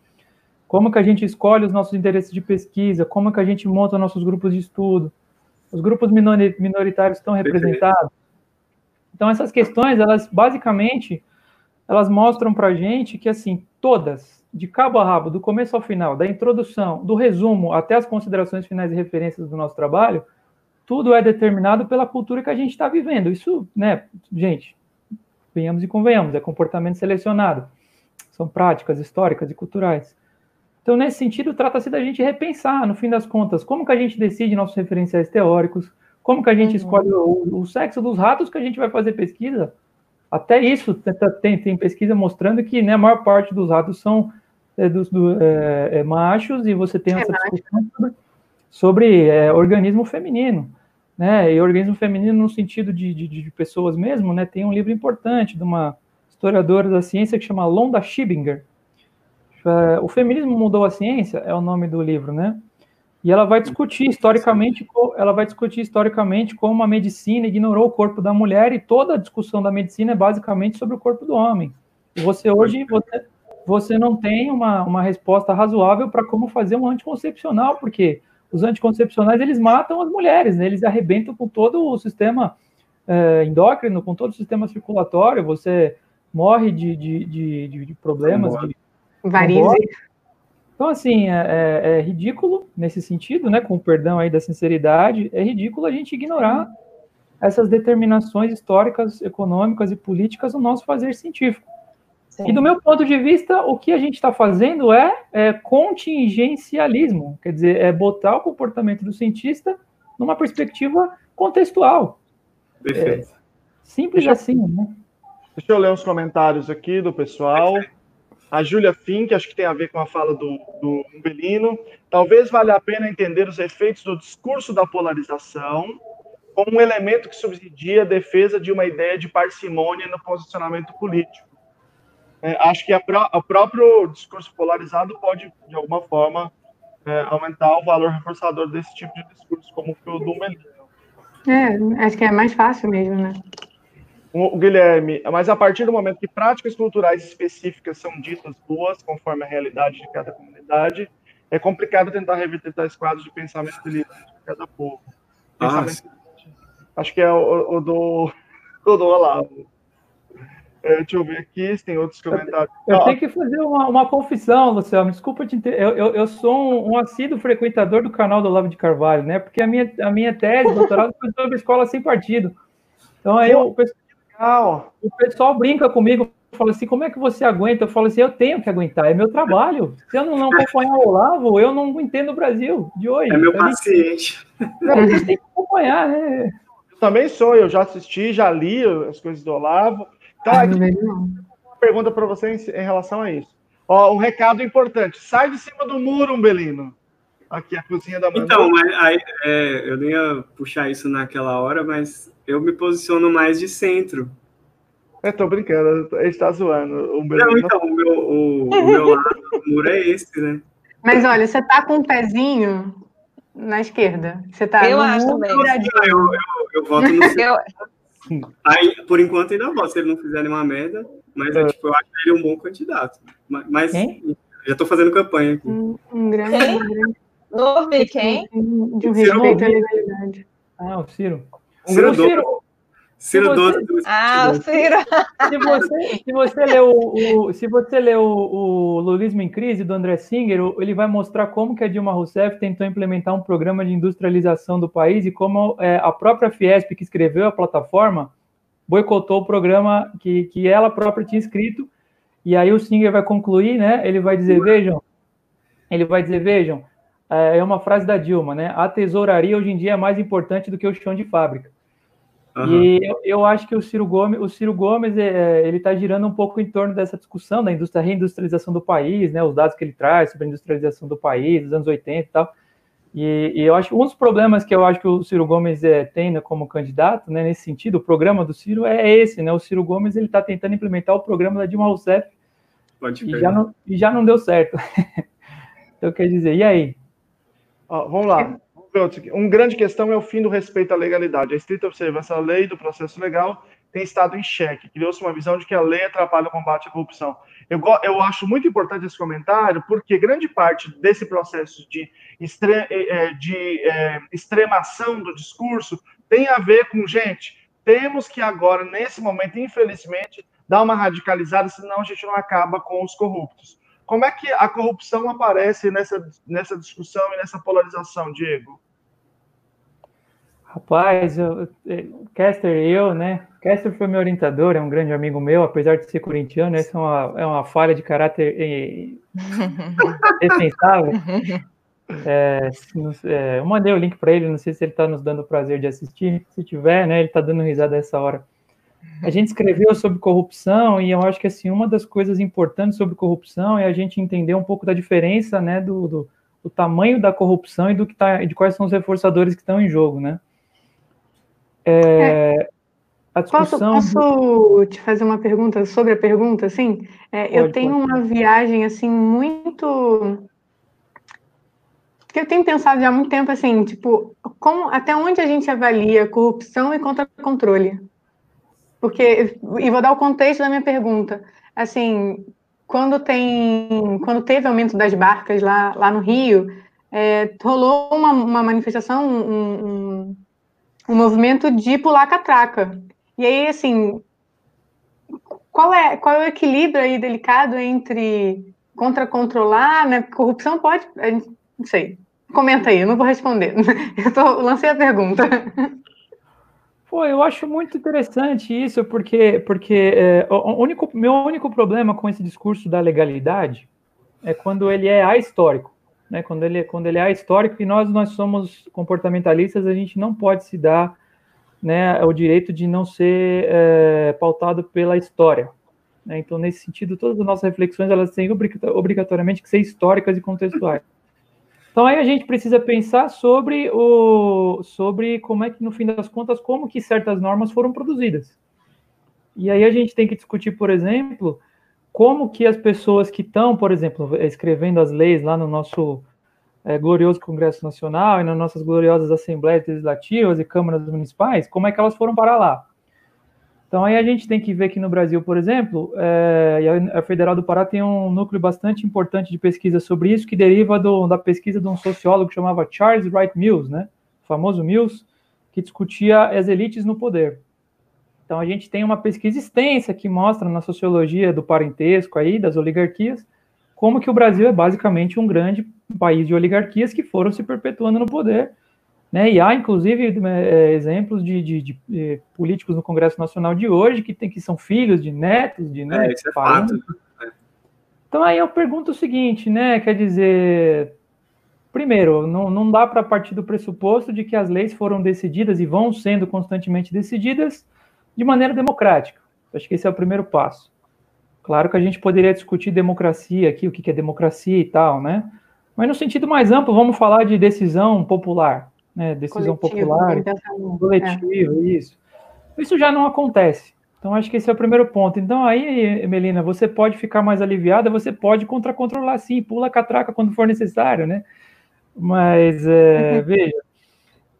como que a gente escolhe os nossos interesses de pesquisa, como que a gente monta nossos grupos de estudo, os grupos minoritários estão representados. Então, essas questões, elas basicamente, elas mostram para a gente que, assim, todas, de cabo a rabo, do começo ao final, da introdução, do resumo até as considerações finais e referências do nosso trabalho, tudo é determinado pela cultura que a gente está vivendo. Isso, né, gente, venhamos e convenhamos, é comportamento selecionado. São práticas históricas e culturais. Então, nesse sentido, trata-se da gente repensar, no fim das contas, como que a gente decide nossos referenciais teóricos, como que a gente uhum. escolhe o, o, sexo dos ratos que a gente vai fazer pesquisa. Até isso, tem, tem pesquisa mostrando que né, a maior parte dos ratos são é, dos, do, é, é, machos e você tem é essa discussão sobre, sobre é, organismo feminino. Né, e organismo feminino no sentido de, de, de, pessoas mesmo, né, tem um livro importante de uma historiadora da ciência que chama Londa Schibinger, o feminismo mudou a ciência é o nome do livro, né? E ela vai discutir historicamente, ela vai discutir historicamente como a medicina ignorou o corpo da mulher e toda a discussão da medicina é basicamente sobre o corpo do homem. E você hoje você, você não tem uma, uma resposta razoável para como fazer um anticoncepcional, porque os anticoncepcionais eles matam as mulheres, né? eles arrebentam com todo o sistema é, endócrino, com todo o sistema circulatório, você morre de, de, de, de problemas de Varizes. Então, assim, é, é, é, ridículo nesse sentido, né? Com o perdão aí da sinceridade, é ridículo a gente ignorar essas determinações históricas, econômicas e políticas no nosso fazer científico. Sim. E do meu ponto de vista, o que a gente está fazendo é, é, contingencialismo, quer dizer, é botar o comportamento do cientista numa perspectiva contextual. Perfeito. É, simples deixa, assim, né? Deixa eu ler os comentários aqui do pessoal. A Júlia Fink, acho que tem a ver com a fala do, do Umbelino. Talvez valha a pena entender os efeitos do discurso da polarização como um elemento que subsidia a defesa de uma ideia de parcimônia no posicionamento político. É, acho que o próprio discurso polarizado pode, de alguma forma, é, aumentar o valor reforçador desse tipo de discurso, como foi o do Umbelino. É, acho que é mais fácil mesmo, né? o Guilherme, mas a partir do momento que práticas culturais específicas são ditas boas, conforme a realidade de cada comunidade, é complicado tentar reverter tais quadros de pensamento de cada povo. Ah, acho que é o, o do, o do Olavo. É, deixa eu ver aqui se tem outros comentários. Eu, eu tenho que fazer uma, uma confissão, Luciano. Desculpa te inter... eu, eu, eu, sou um, um, assíduo frequentador do canal do Olavo de Carvalho, né? Porque a minha, a minha tese, doutorado, foi sobre escola sem partido. Então aí o pessoal. O pessoal brinca comigo, fala assim, como é que você aguenta? Eu falo assim, eu tenho que aguentar, é meu trabalho. Se eu não, acompanhar o Olavo, eu não entendo o Brasil de hoje. É meu paciente. A gente tem que acompanhar, né? Eu também sou, eu já assisti, já li as coisas do Olavo. Então, ah, aqui, uma pergunta para você em, relação a isso. Ó, um recado importante, sai de cima do muro, Umbelino. Aqui a cozinha da Então, mas aí, é, eu nem ia puxar isso naquela hora, mas eu me posiciono mais de centro. Eu tô brincando, ele está zoando. O meu não, então, o meu, o, o meu lado do muro é esse, né? Mas olha, você tá com um pezinho na esquerda. Você tá eu acho também. Eu, eu, eu, voto no centro. Aí, por enquanto, ainda voto, se ele não fizer nenhuma merda. Mas é, tipo, eu acho ele um bom candidato. Mas, já tô fazendo campanha aqui. Um, um grande. Um grande... quem? De um respeito à legalidade. Ah, o Ciro. Ciro, Ciro, Ciro você, Ah, o Ciro. Se você, se você ler o, o, se você ler o, o Lulismo em Crise, do André Singer, ele vai mostrar como que a Dilma Rousseff tentou implementar um programa de industrialização do país e como é, a própria Fiesp, que escreveu a plataforma, boicotou o programa que, que ela própria tinha escrito. E aí o Singer vai concluir, né? Ele vai dizer, vejam, ele vai dizer, vejam, é, é uma frase da Dilma, né? A tesouraria hoje em dia é mais importante do que o chão de fábrica. Uhum. E eu, eu, acho que o Ciro Gomes, o Ciro Gomes, é, ele está girando um pouco em torno dessa discussão da indústria, reindustrialização do país, né? Os dados que ele traz sobre a industrialização do país, dos anos 80 e tal. E, e eu acho um dos problemas que eu acho que o Ciro Gomes é, tem né, como candidato, né, nesse sentido, o programa do Ciro é esse, né? O Ciro Gomes ele está tentando implementar o programa da Dilma Rousseff e já, não, e já não deu certo. então, quer dizer, e aí? vamos lá. Um grande questão é o fim do respeito à legalidade. A estrita observância da lei do processo legal tem estado em xeque. Criou-se uma visão de que a lei atrapalha o combate à corrupção. Eu, eu acho muito importante esse comentário, porque grande parte desse processo de, extre, é, é, de é, extremação do discurso tem a ver com, gente, temos que agora, nesse momento, infelizmente, dar uma radicalizada, senão a gente não acaba com os corruptos. Como é que a corrupção aparece nessa, nessa discussão e nessa polarização, Diego? Rapaz, eu, Kester e eu, né? Kester foi meu orientador, é um grande amigo meu, apesar de ser corintiano, essa é uma, é uma falha de caráter defensável. É, é, eu mandei o link para ele, não sei se ele está nos dando o prazer de assistir. Se tiver, né, ele está dando risada essa hora. A gente escreveu sobre corrupção e eu acho que assim uma das coisas importantes sobre corrupção é a gente entender um pouco da diferença, né, do, do, do tamanho da corrupção e do que tá, de quais são os reforçadores que estão em jogo, né? É, a discussão. Posso, posso, te fazer uma pergunta sobre a pergunta? Assim, é, pode, eu tenho pode. uma viagem assim muito que eu tenho pensado já há muito tempo assim, tipo, como, até onde a gente avalia corrupção e contra-controle? Porque, e vou dar o contexto da minha pergunta, assim, quando tem, quando teve aumento das barcas lá, lá no Rio, é, rolou uma, uma manifestação, um, um, um movimento de pular catraca. E aí, assim, qual é, qual é o equilíbrio aí delicado entre contra-controlar, né? Corrupção pode, não sei, Comenta aí, eu não vou responder. Eu tô, lancei a pergunta. Pô, eu acho muito interessante isso, porque, porque é, o único, meu único problema com esse discurso da legalidade é quando ele é ahistórico. Né? Quando, ele, quando ele é ahistórico e nós, nós somos comportamentalistas, a gente não pode se dar né, o direito de não ser é, pautado pela história. Né? Então, nesse sentido, todas as nossas reflexões elas têm obrigatoriamente que ser históricas e contextuais. Então aí a gente precisa pensar sobre o sobre como é que no fim das contas como que certas normas foram produzidas. E aí a gente tem que discutir, por exemplo, como que as pessoas que estão, por exemplo, escrevendo as leis lá no nosso é, glorioso Congresso Nacional e nas nossas gloriosas assembleias legislativas e câmaras municipais, como é que elas foram para lá? Então aí a gente tem que ver que no Brasil, por exemplo, é, a Federal do Pará tem um núcleo bastante importante de pesquisa sobre isso, que deriva do, da pesquisa de um sociólogo que chamava Charles Wright Mills, né, o famoso Mills, que discutia as elites no poder. Então a gente tem uma pesquisa extensa que mostra na sociologia do parentesco aí, das oligarquias, como que o Brasil é basicamente um grande país de oligarquias que foram se perpetuando no poder, né? E há, inclusive, é, exemplos de, de, de, de, é, políticos no Congresso Nacional de hoje que, tem, que são filhos de netos, de né, é, isso é fato. Então aí eu pergunto o seguinte, né? Quer dizer, primeiro, não, não dá para partir do pressuposto de que as leis foram decididas e vão sendo constantemente decididas de maneira democrática. Acho que esse é o primeiro passo. Claro que a gente poderia discutir democracia aqui, o que é democracia e tal, né? Mas no sentido mais amplo, vamos falar de decisão popular né, decisão coletivo, popular, coletivo, é. isso. Isso já não acontece. Então, acho que esse é o primeiro ponto. Então, aí, Melina, você pode ficar mais aliviada, você pode contra-controlar sim, pula a catraca quando for necessário, né? Mas, é, veja,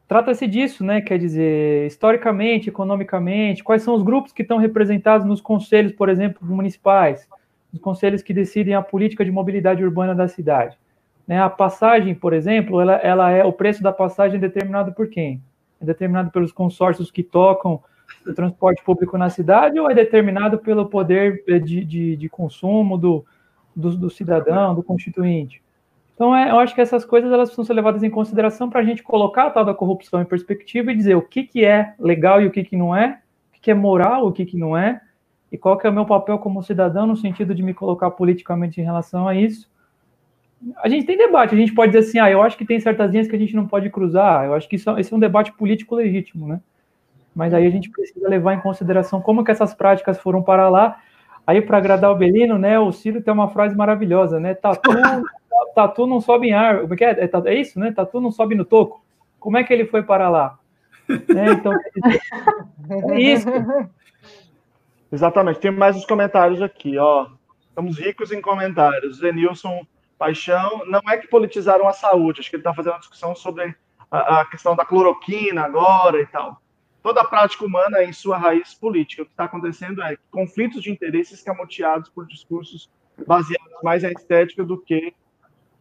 trata-se disso, né? Quer dizer, historicamente, economicamente, quais são os grupos que estão representados nos conselhos, por exemplo, municipais, os conselhos que decidem a política de mobilidade urbana da cidade. Né? A passagem, por exemplo, ela, ela é o preço da passagem é determinado por quem? É determinado pelos consórcios que tocam o transporte público na cidade ou é determinado pelo poder eh, de, de, de consumo do, do, do, cidadão, do constituinte? Então, é, eu acho que essas coisas elas precisam ser levadas em consideração para a gente colocar a tal da corrupção em perspectiva e dizer o que, que é legal e o que, que não é, o que, que é moral, o que, que não é, e qual que é o meu papel como cidadão no sentido de me colocar politicamente em relação a isso, a gente tem debate, a gente pode dizer assim, ah, eu acho que tem certas linhas que a gente não pode cruzar, eu acho que isso, esse é um debate político legítimo, né? Mas aí a gente precisa levar em consideração como que essas práticas foram para lá. Aí, para agradar o Belino, né, o Ciro tem uma frase maravilhosa, né? Tatu, tatu não sobe em árvore. É, é, é, isso, né? Tatu não sobe no toco. Como é que ele foi para lá? É, então, é isso. Exatamente. Tem mais uns comentários aqui, ó. Estamos ricos em comentários. Zenilson paixão não é que politizaram a saúde, acho que ele está fazendo uma discussão sobre a, a, questão da cloroquina agora e tal. Toda a prática humana é em sua raiz política. O que está acontecendo é conflitos de interesses camoteados por discursos baseados mais em estética do que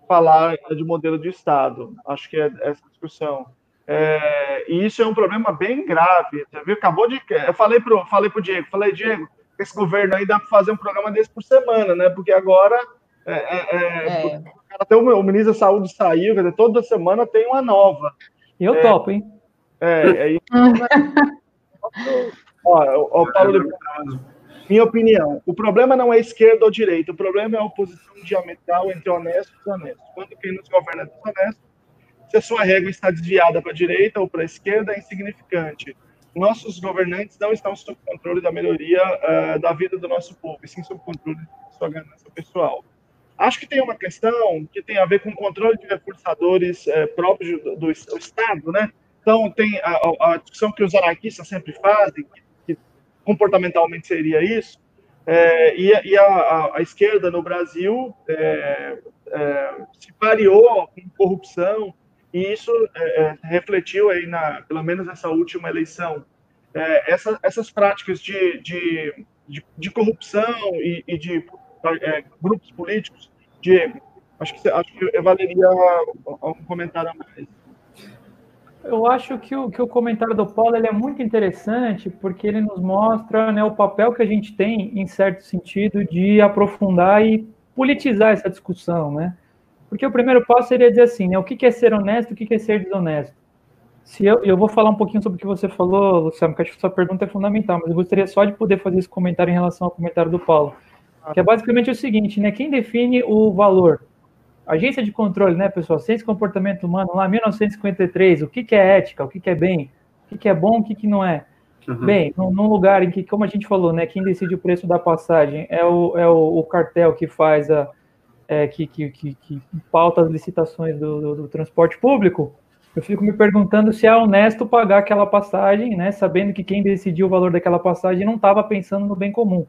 falar de modelo de Estado. Acho que é essa discussão. É, e isso é um problema bem grave. Viu? Acabou de. Eu falei para falei o Diego, falei, Diego, esse governo aí dá para fazer um programa desse por semana, né? Porque agora É, é, é, é. Até o, ministro da Saúde saiu, quer dizer, toda semana tem uma nova. Eu é, topo, hein? É, é isso. ó, ó, Paulo, minha opinião, o problema não é esquerda ou direita, o problema é a oposição diametral entre honesto e desonesto. Quando quem nos governa é desonesto, se a sua régua está desviada para a direita ou para a esquerda, é insignificante. Nossos governantes não estão sob controle da melhoria uh, da vida do nosso povo, e sim sob controle da sua ganância pessoal. Acho que tem uma questão que tem a ver com o controle de reforçadores uh, próprios do, do, do, Estado, né? Então, tem a, a, discussão que os anarquistas sempre fazem, que, que comportamentalmente seria isso, é, e, e a, a, esquerda no Brasil é, é, se pareou com corrupção, e isso é, é, refletiu aí, na, pelo menos nessa última eleição. É, essa, essas práticas de, de, de, de corrupção e, e de é, grupos políticos, Diego, acho que, acho que valeria um comentário a mais. Eu acho que o, que o comentário do Paulo ele é muito interessante porque ele nos mostra né, o papel que a gente tem, em certo sentido, de aprofundar e politizar essa discussão, né? Porque o primeiro passo seria dizer assim, né? O que é ser honesto, o que é ser desonesto? Se eu, eu vou falar um pouquinho sobre o que você falou, Luciano, porque acho que sua pergunta é fundamental, mas eu gostaria só de poder fazer esse comentário em relação ao comentário do Paulo. Que é basicamente o seguinte, né? Quem define o valor? Agência de controle, né, pessoal? Ciência e comportamento humano, lá 1953, o que, que é ética, o que, que é bem, o que, que é bom, o que, que não é. Uhum. Bem, num, lugar em que, como a gente falou, né, quem decide o preço da passagem é o, é o, o cartel que faz a, é, que, que, que, que, pauta as licitações do, do, do, transporte público, eu fico me perguntando se é honesto pagar aquela passagem, né, sabendo que quem decidiu o valor daquela passagem não estava pensando no bem comum.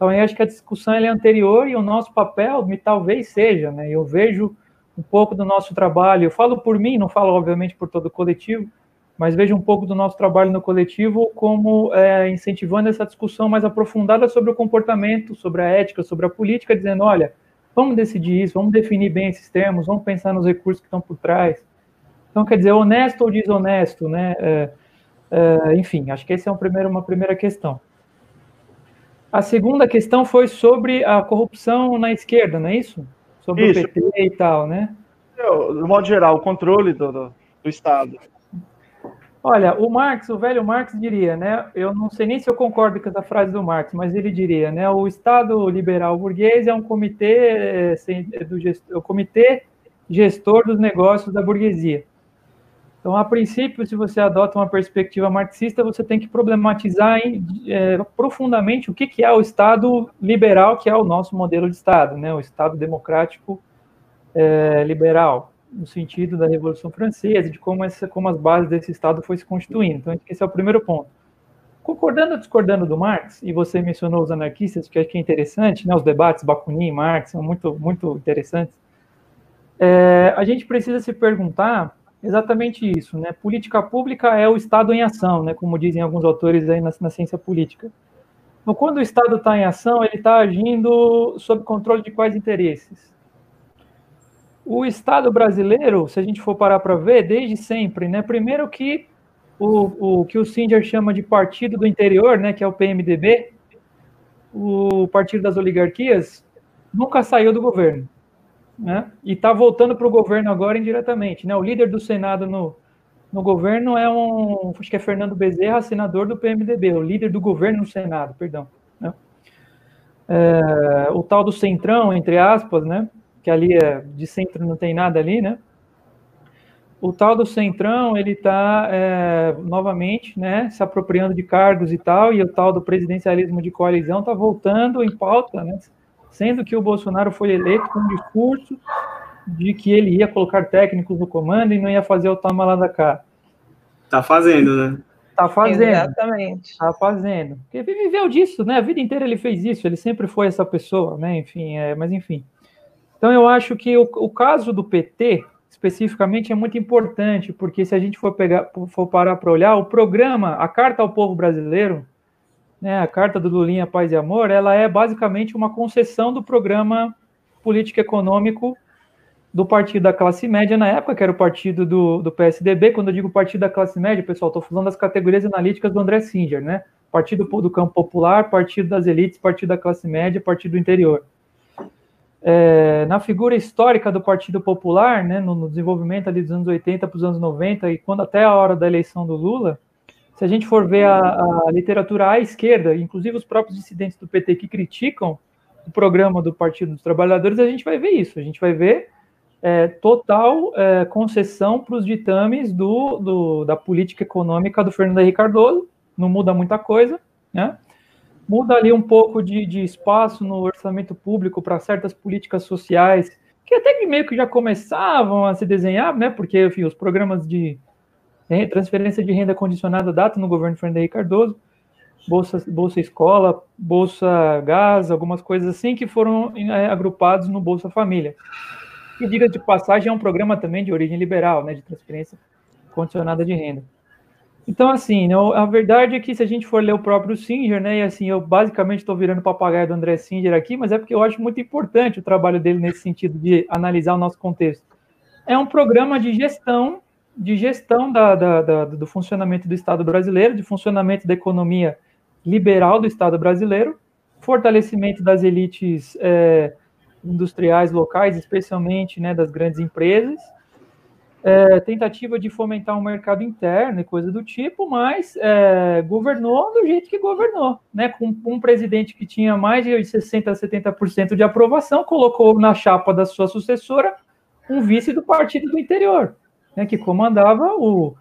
Então, eu acho que a discussão é anterior e o nosso papel me talvez seja, né, eu vejo um pouco do nosso trabalho, eu falo por mim, não falo obviamente por todo o coletivo, mas vejo um pouco do nosso trabalho no coletivo como é, incentivando essa discussão mais aprofundada sobre o comportamento, sobre a ética, sobre a política, dizendo, olha, Vamos decidir isso, vamos definir bem esses termos, vamos pensar nos recursos que estão por trás. Então, quer dizer, honesto ou desonesto, né? É, é, enfim, acho que essa é um primeiro, uma primeira questão. A segunda questão foi sobre a corrupção na esquerda, não é isso? Sobre isso. o PT e tal, né? De modo geral, o controle do, do, do Estado. Olha, o Marx, o velho Marx diria, né? Eu não sei nem se eu concordo com essa frase do Marx, mas ele diria, né? O Estado liberal burguês é um comitê, é, do gestor, o comitê gestor dos negócios da burguesia. Então, a princípio, se você adota uma perspectiva marxista, você tem que problematizar em, é, profundamente o que, que é o Estado liberal, que é o nosso modelo de Estado, né? O Estado democrático é, liberal no sentido da Revolução Francesa, de como, essa, como as bases desse Estado foi se constituindo. Então, esse é o primeiro ponto. Concordando ou discordando do Marx, e você mencionou os anarquistas, que acho que é interessante, né, os debates Bakunin e Marx são muito, muito interessantes, é, a gente precisa se perguntar exatamente isso, né? Política pública é o Estado em ação, né? Como dizem alguns autores aí na, na ciência política. Então, quando o Estado está em ação, ele está agindo sob controle de quais interesses? o Estado brasileiro, se a gente for parar para ver, desde sempre, né? Primeiro que o, o que o Singer chama de partido do interior, né? Que é o PMDB, o partido das oligarquias, nunca saiu do governo, né? E está voltando para o governo agora indiretamente, né? O líder do Senado no, no governo é um, acho que é Fernando Bezerra, senador do PMDB, o líder do governo no Senado, perdão. Né? É, o tal do centrão, entre aspas, né? que ali é, de centro não tem nada ali, né? O tal do centrão, ele está é, novamente, né, se apropriando de cargos e tal, e o tal do presidencialismo de coalizão está voltando em pauta, né? Sendo que o Bolsonaro foi eleito com um discurso de que ele ia colocar técnicos no comando e não ia fazer o toma lá da cá. Tá fazendo, né? Tá fazendo. Exatamente. Tá fazendo. Porque ele viveu disso, né? A vida inteira ele fez isso, ele sempre foi essa pessoa, né? Enfim, é, mas enfim. Então, eu acho que o, o caso do PT, especificamente, é muito importante, porque se a gente for, pegar, for parar para olhar, o programa, a Carta ao Povo Brasileiro, né, a Carta do Lulinha Paz e Amor, ela é basicamente uma concessão do programa político-econômico do partido da classe média na época, que era o partido do, do PSDB. Quando eu digo partido da classe média, pessoal, estou falando das categorias analíticas do André Singer, né? Partido do campo popular, partido das elites, partido da classe média, partido do interior. é, na figura histórica do Partido Popular, né, no, no desenvolvimento ali dos anos 80 para os anos 90 e quando até a hora da eleição do Lula, se a gente for ver a, a, literatura à esquerda, inclusive os próprios dissidentes do PT que criticam o programa do Partido dos Trabalhadores, a gente vai ver isso. A gente vai ver é, total é, concessão para os ditames do, do, da política econômica do Fernando Henrique Cardoso, não muda muita coisa, né? muda ali um pouco de, de espaço no orçamento público para certas políticas sociais, que até que meio que já começavam a se desenhar, né? Porque, enfim, os programas de transferência de renda condicionada data no governo Fernando Henrique Cardoso, Bolsa, Bolsa Escola, Bolsa Gás, algumas coisas assim que foram é, agrupados no Bolsa Família. E, diga de passagem, é um programa também de origem liberal, né, de transferência condicionada de renda. Então, assim, né, a verdade é que se a gente for ler o próprio Singer, né, e assim, eu basicamente estou virando papagaio do André Singer aqui, mas é porque eu acho muito importante o trabalho dele nesse sentido de analisar o nosso contexto. É um programa de gestão, de gestão da, da, da, do funcionamento do Estado brasileiro, de funcionamento da economia liberal do Estado brasileiro, fortalecimento das elites é, industriais locais, especialmente né, das grandes empresas, é, tentativa de fomentar um mercado interno e coisa do tipo, mas é, governou do jeito que governou, né? Com um presidente que tinha mais de 60% a 70% de aprovação, colocou na chapa da sua sucessora um vice do partido do interior, né, que comandava o,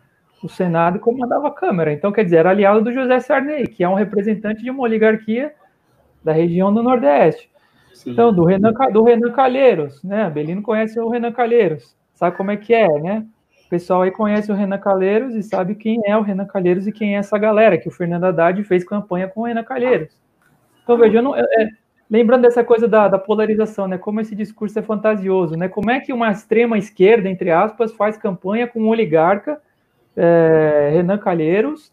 o Senado e comandava a Câmara. Então, quer dizer, era aliado do José Sarney, que é um representante de uma oligarquia da região do Nordeste. Sim. Então, do Renan, do Renan Calheiros, né? Belino conhece o Renan Calheiros sabe como é que é, né? O pessoal aí conhece o Renan Calheiros e sabe quem é o Renan Calheiros e quem é essa galera, que o Fernando Haddad fez campanha com o Renan Calheiros. Então, veja, não, é, é, lembrando dessa coisa da, da, polarização, né? Como esse discurso é fantasioso, né? Como é que uma extrema esquerda, entre aspas, faz campanha com um oligarca, é, Renan Calheiros,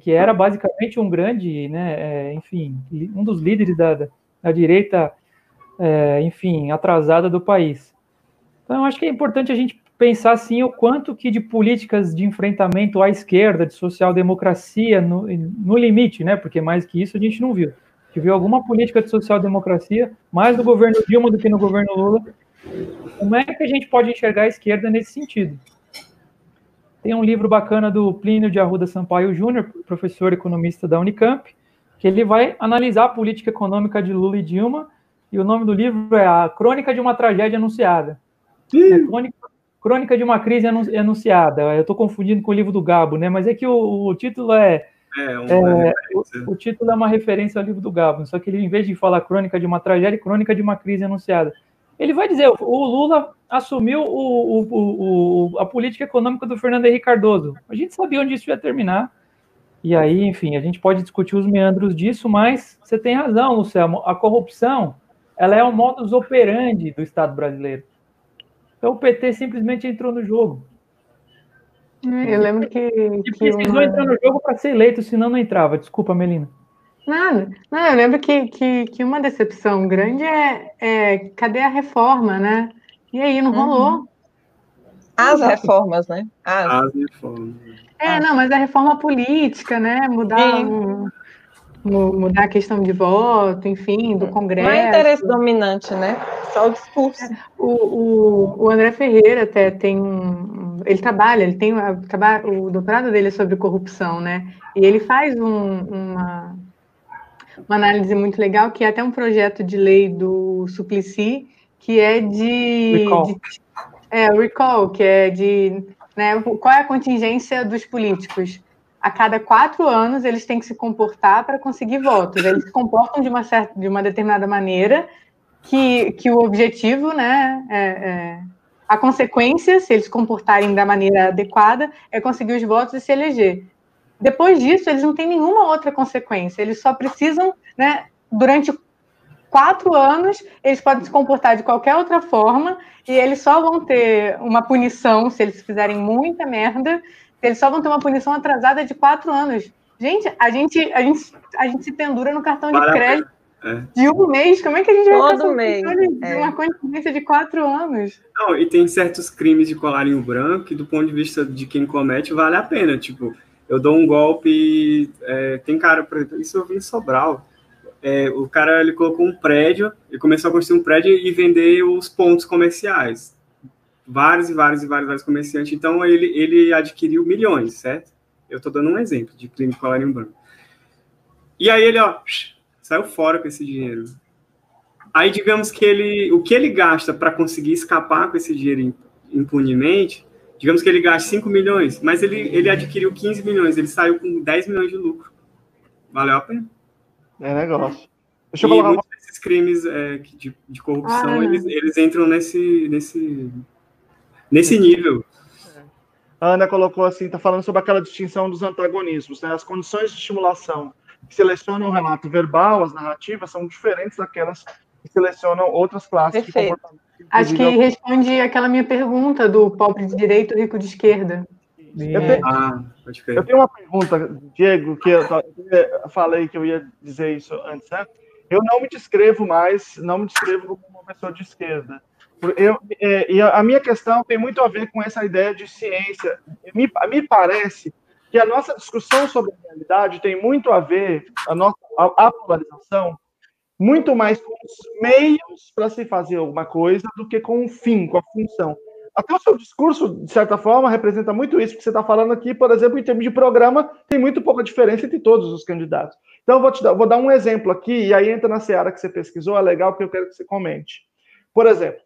que era basicamente um grande, né? É, enfim, um dos líderes da, da, da direita, é, enfim, atrasada do país. Então, eu acho que é importante a gente pensar assim o quanto que de políticas de enfrentamento à esquerda, de social-democracia, no, no, limite, né? Porque mais que isso a gente não viu. Gente viu alguma política de social-democracia, mais no governo Dilma do que no governo Lula. Como é que a gente pode enxergar a esquerda nesse sentido? Tem um livro bacana do Plínio de Arruda Sampaio Júnior, professor economista da Unicamp, que ele vai analisar a política econômica de Lula e Dilma, e o nome do livro é A Crônica de uma Tragédia Anunciada. É crônica, crônica, de uma crise anunciada. Eu estou confundindo com o livro do Gabo, né? Mas é que o, o título é. É, é o, o, título é uma referência ao livro do Gabo, só que ele, em vez de falar crônica de uma tragédia, crônica de uma crise anunciada. Ele vai dizer: o Lula assumiu o, o, a política econômica do Fernando Henrique Cardoso. A gente sabia onde isso ia terminar. E aí, enfim, a gente pode discutir os meandros disso, mas você tem razão, Luciano. A corrupção ela é o modus operandi do Estado brasileiro. Então o PT simplesmente entrou no jogo. É, eu lembro que. E precisou uma... entrar no jogo para ser eleito, senão não entrava. Desculpa, Melina. Nada. Não, eu lembro que, que, que uma decepção grande é, é cadê a reforma, né? E aí não rolou. Uhum. As Exato. reformas, né? As. As reformas. É, não, mas a reforma política, né? Mudar um, mudar a questão de voto, enfim, do Congresso. Não é interesse dominante, né? Só o discurso. O, o, o André Ferreira até tem um. Ele trabalha, ele tem o doutorado dele é sobre corrupção, né? E ele faz um, uma, uma análise muito legal, que é até um projeto de lei do Suplicy, que é de. Recall. de é, recall, que é de. Né, qual é a contingência dos políticos? A cada quatro anos eles têm que se comportar para conseguir votos. Eles se comportam de uma, certa, de uma determinada maneira que, que o objetivo, né, é, é, a consequência, se eles comportarem da maneira adequada, é conseguir os votos e se eleger. Depois disso, eles não têm nenhuma outra consequência. Eles só precisam, né, durante quatro anos, eles podem se comportar de qualquer outra forma e eles só vão ter uma punição se eles fizerem muita merda eles só vão ter uma punição atrasada de quatro anos. Gente, a gente, a gente, a gente se pendura no cartão de crédito é. de um mês. Como é que a gente vai Todo mês. de é. uma coincidência de quatro anos? Não, e tem certos crimes de colarinho branco que, do ponto de vista de quem comete, vale a pena. Tipo, eu dou um golpe. É, tem cara, por exemplo, isso eu vi em Sobral. é, o cara ele colocou um prédio, ele começou a construir um prédio e vender os pontos comerciais. Vários e vários e vários, vários comerciantes. Então, ele, ele adquiriu milhões, certo? Eu estou dando um exemplo de crime colarinho branco. E aí ele, ó, saiu fora com esse dinheiro. Aí, digamos que ele, o que ele gasta para conseguir escapar com esse dinheiro impunemente, digamos que ele gaste 5 milhões, mas ele, ele adquiriu 15 milhões, ele saiu com 10 milhões de lucro. Valeu a pena. É negócio. Deixa eu e muitos desses crimes é, de, de, corrupção, ah, eles, eles entram nesse, nesse, nesse nível. A Ana colocou assim, está falando sobre aquela distinção dos antagonismos, né? As condições de estimulação que selecionam o relato verbal, as narrativas, são diferentes daquelas que selecionam outras classes Perfeito. de comportamento. Acho que responde aquela minha pergunta do pobre de direita, rico de esquerda. Eu tenho, ah, eu tenho, uma pergunta, Diego, que eu, eu, falei que eu ia dizer isso antes, né? Eu não me descrevo mais, não me descrevo como uma pessoa de esquerda. Eu, é, e a minha questão tem muito a ver com essa ideia de ciência. Me, me parece que a nossa discussão sobre a realidade tem muito a ver, a nossa a, a polarização, muito mais com os meios para se fazer alguma coisa do que com o fim, com a função. Até o seu discurso, de certa forma, representa muito isso que você está falando aqui, por exemplo, em termos de programa, tem muito pouca diferença entre todos os candidatos. Então, vou, te dar, vou dar um exemplo aqui, e aí entra na seara que você pesquisou, é legal, porque eu quero que você comente. Por exemplo,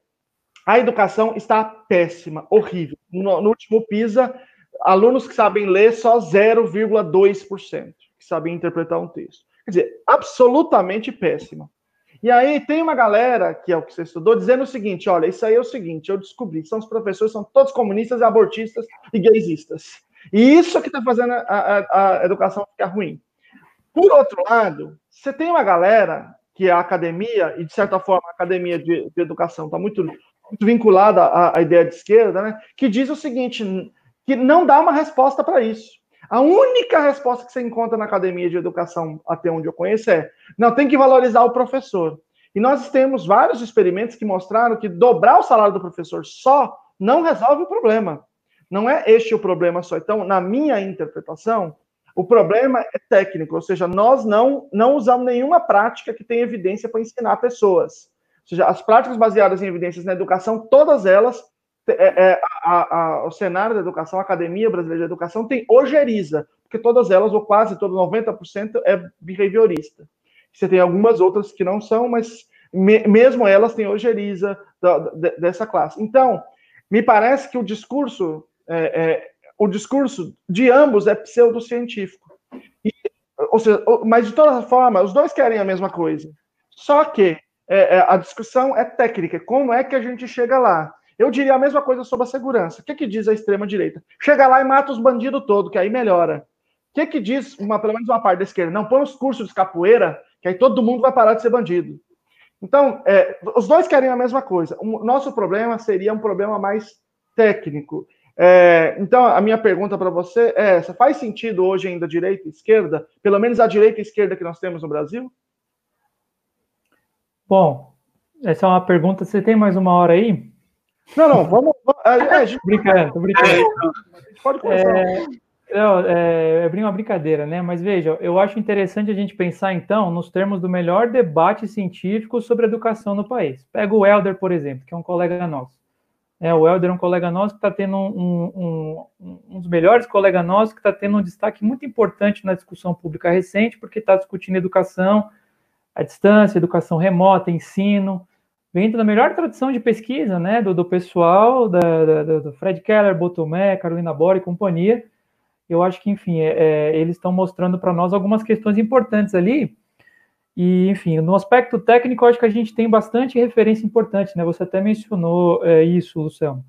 a educação está péssima, horrível. No, no último PISA, alunos que sabem ler, só 0,2% que sabem interpretar um texto. Quer dizer, absolutamente péssima. E aí tem uma galera, que é o que você estudou, dizendo o seguinte: olha, isso aí é o seguinte, eu descobri, são os professores, são todos comunistas, abortistas e gaysistas. E isso é que está fazendo a, a, a, educação ficar ruim. Por outro lado, você tem uma galera que é a academia, e de certa forma a academia de, de educação está muito, muito vinculada à, à ideia de esquerda, né, que diz o seguinte: que não dá uma resposta para isso. A única resposta que você encontra na academia de educação, até onde eu conheço, é: não, tem que valorizar o professor. E nós temos vários experimentos que mostraram que dobrar o salário do professor só não resolve o problema. Não é este o problema só. Então, na minha interpretação, o problema é técnico, ou seja, nós não, não usamos nenhuma prática que tenha evidência para ensinar pessoas. Ou seja, as práticas baseadas em evidências na educação, todas elas é, é, a, a, o cenário da educação, a Academia Brasileira de Educação tem ojeriza, porque todas elas, ou quase todas, 90% é behaviorista. Você tem algumas outras que não são, mas me, mesmo elas têm ojeriza da, da, dessa classe. Então, me parece que o discurso, é, é, o discurso de ambos é pseudocientífico. E, ou seja, mas de toda forma, os dois querem a mesma coisa. Só que é, é, a discussão é técnica. Como é que a gente chega lá? Eu diria a mesma coisa sobre a segurança. O que, que diz a extrema-direita? Chega lá e mata os bandidos todos, que aí melhora. O que, que diz, uma, pelo menos uma parte da esquerda? Não, põe os cursos de capoeira, que aí todo mundo vai parar de ser bandido. Então, é, os dois querem a mesma coisa. O nosso problema seria um problema mais técnico. É, então, a minha pergunta para você é essa: faz sentido hoje ainda direita e esquerda? Pelo menos a direita e esquerda que nós temos no Brasil? Bom, essa é uma pergunta. Você tem mais uma hora aí? Não, não, vamos. É, é, gente... brincando, tô brincando. É, pode começar. É, não, é, é uma brincadeira, né? Mas veja, eu acho interessante a gente pensar, então, nos termos do melhor debate científico sobre educação no país. Pega o Helder, por exemplo, que é um colega nosso. É, o Helder é um colega nosso que está tendo um, um, um, dos melhores colegas nossos que está tendo um destaque muito importante na discussão pública recente, porque está discutindo educação à distância, educação remota, ensino, vem da melhor tradição de pesquisa, né, do, do pessoal, da, da, do Fred Keller, Botomé, Carolina Bora e companhia. Eu acho que, enfim, é, é, eles estão mostrando para nós algumas questões importantes ali. E, enfim, no aspecto técnico, acho que a gente tem bastante referência importante, né? Você até mencionou é, isso, Luciano.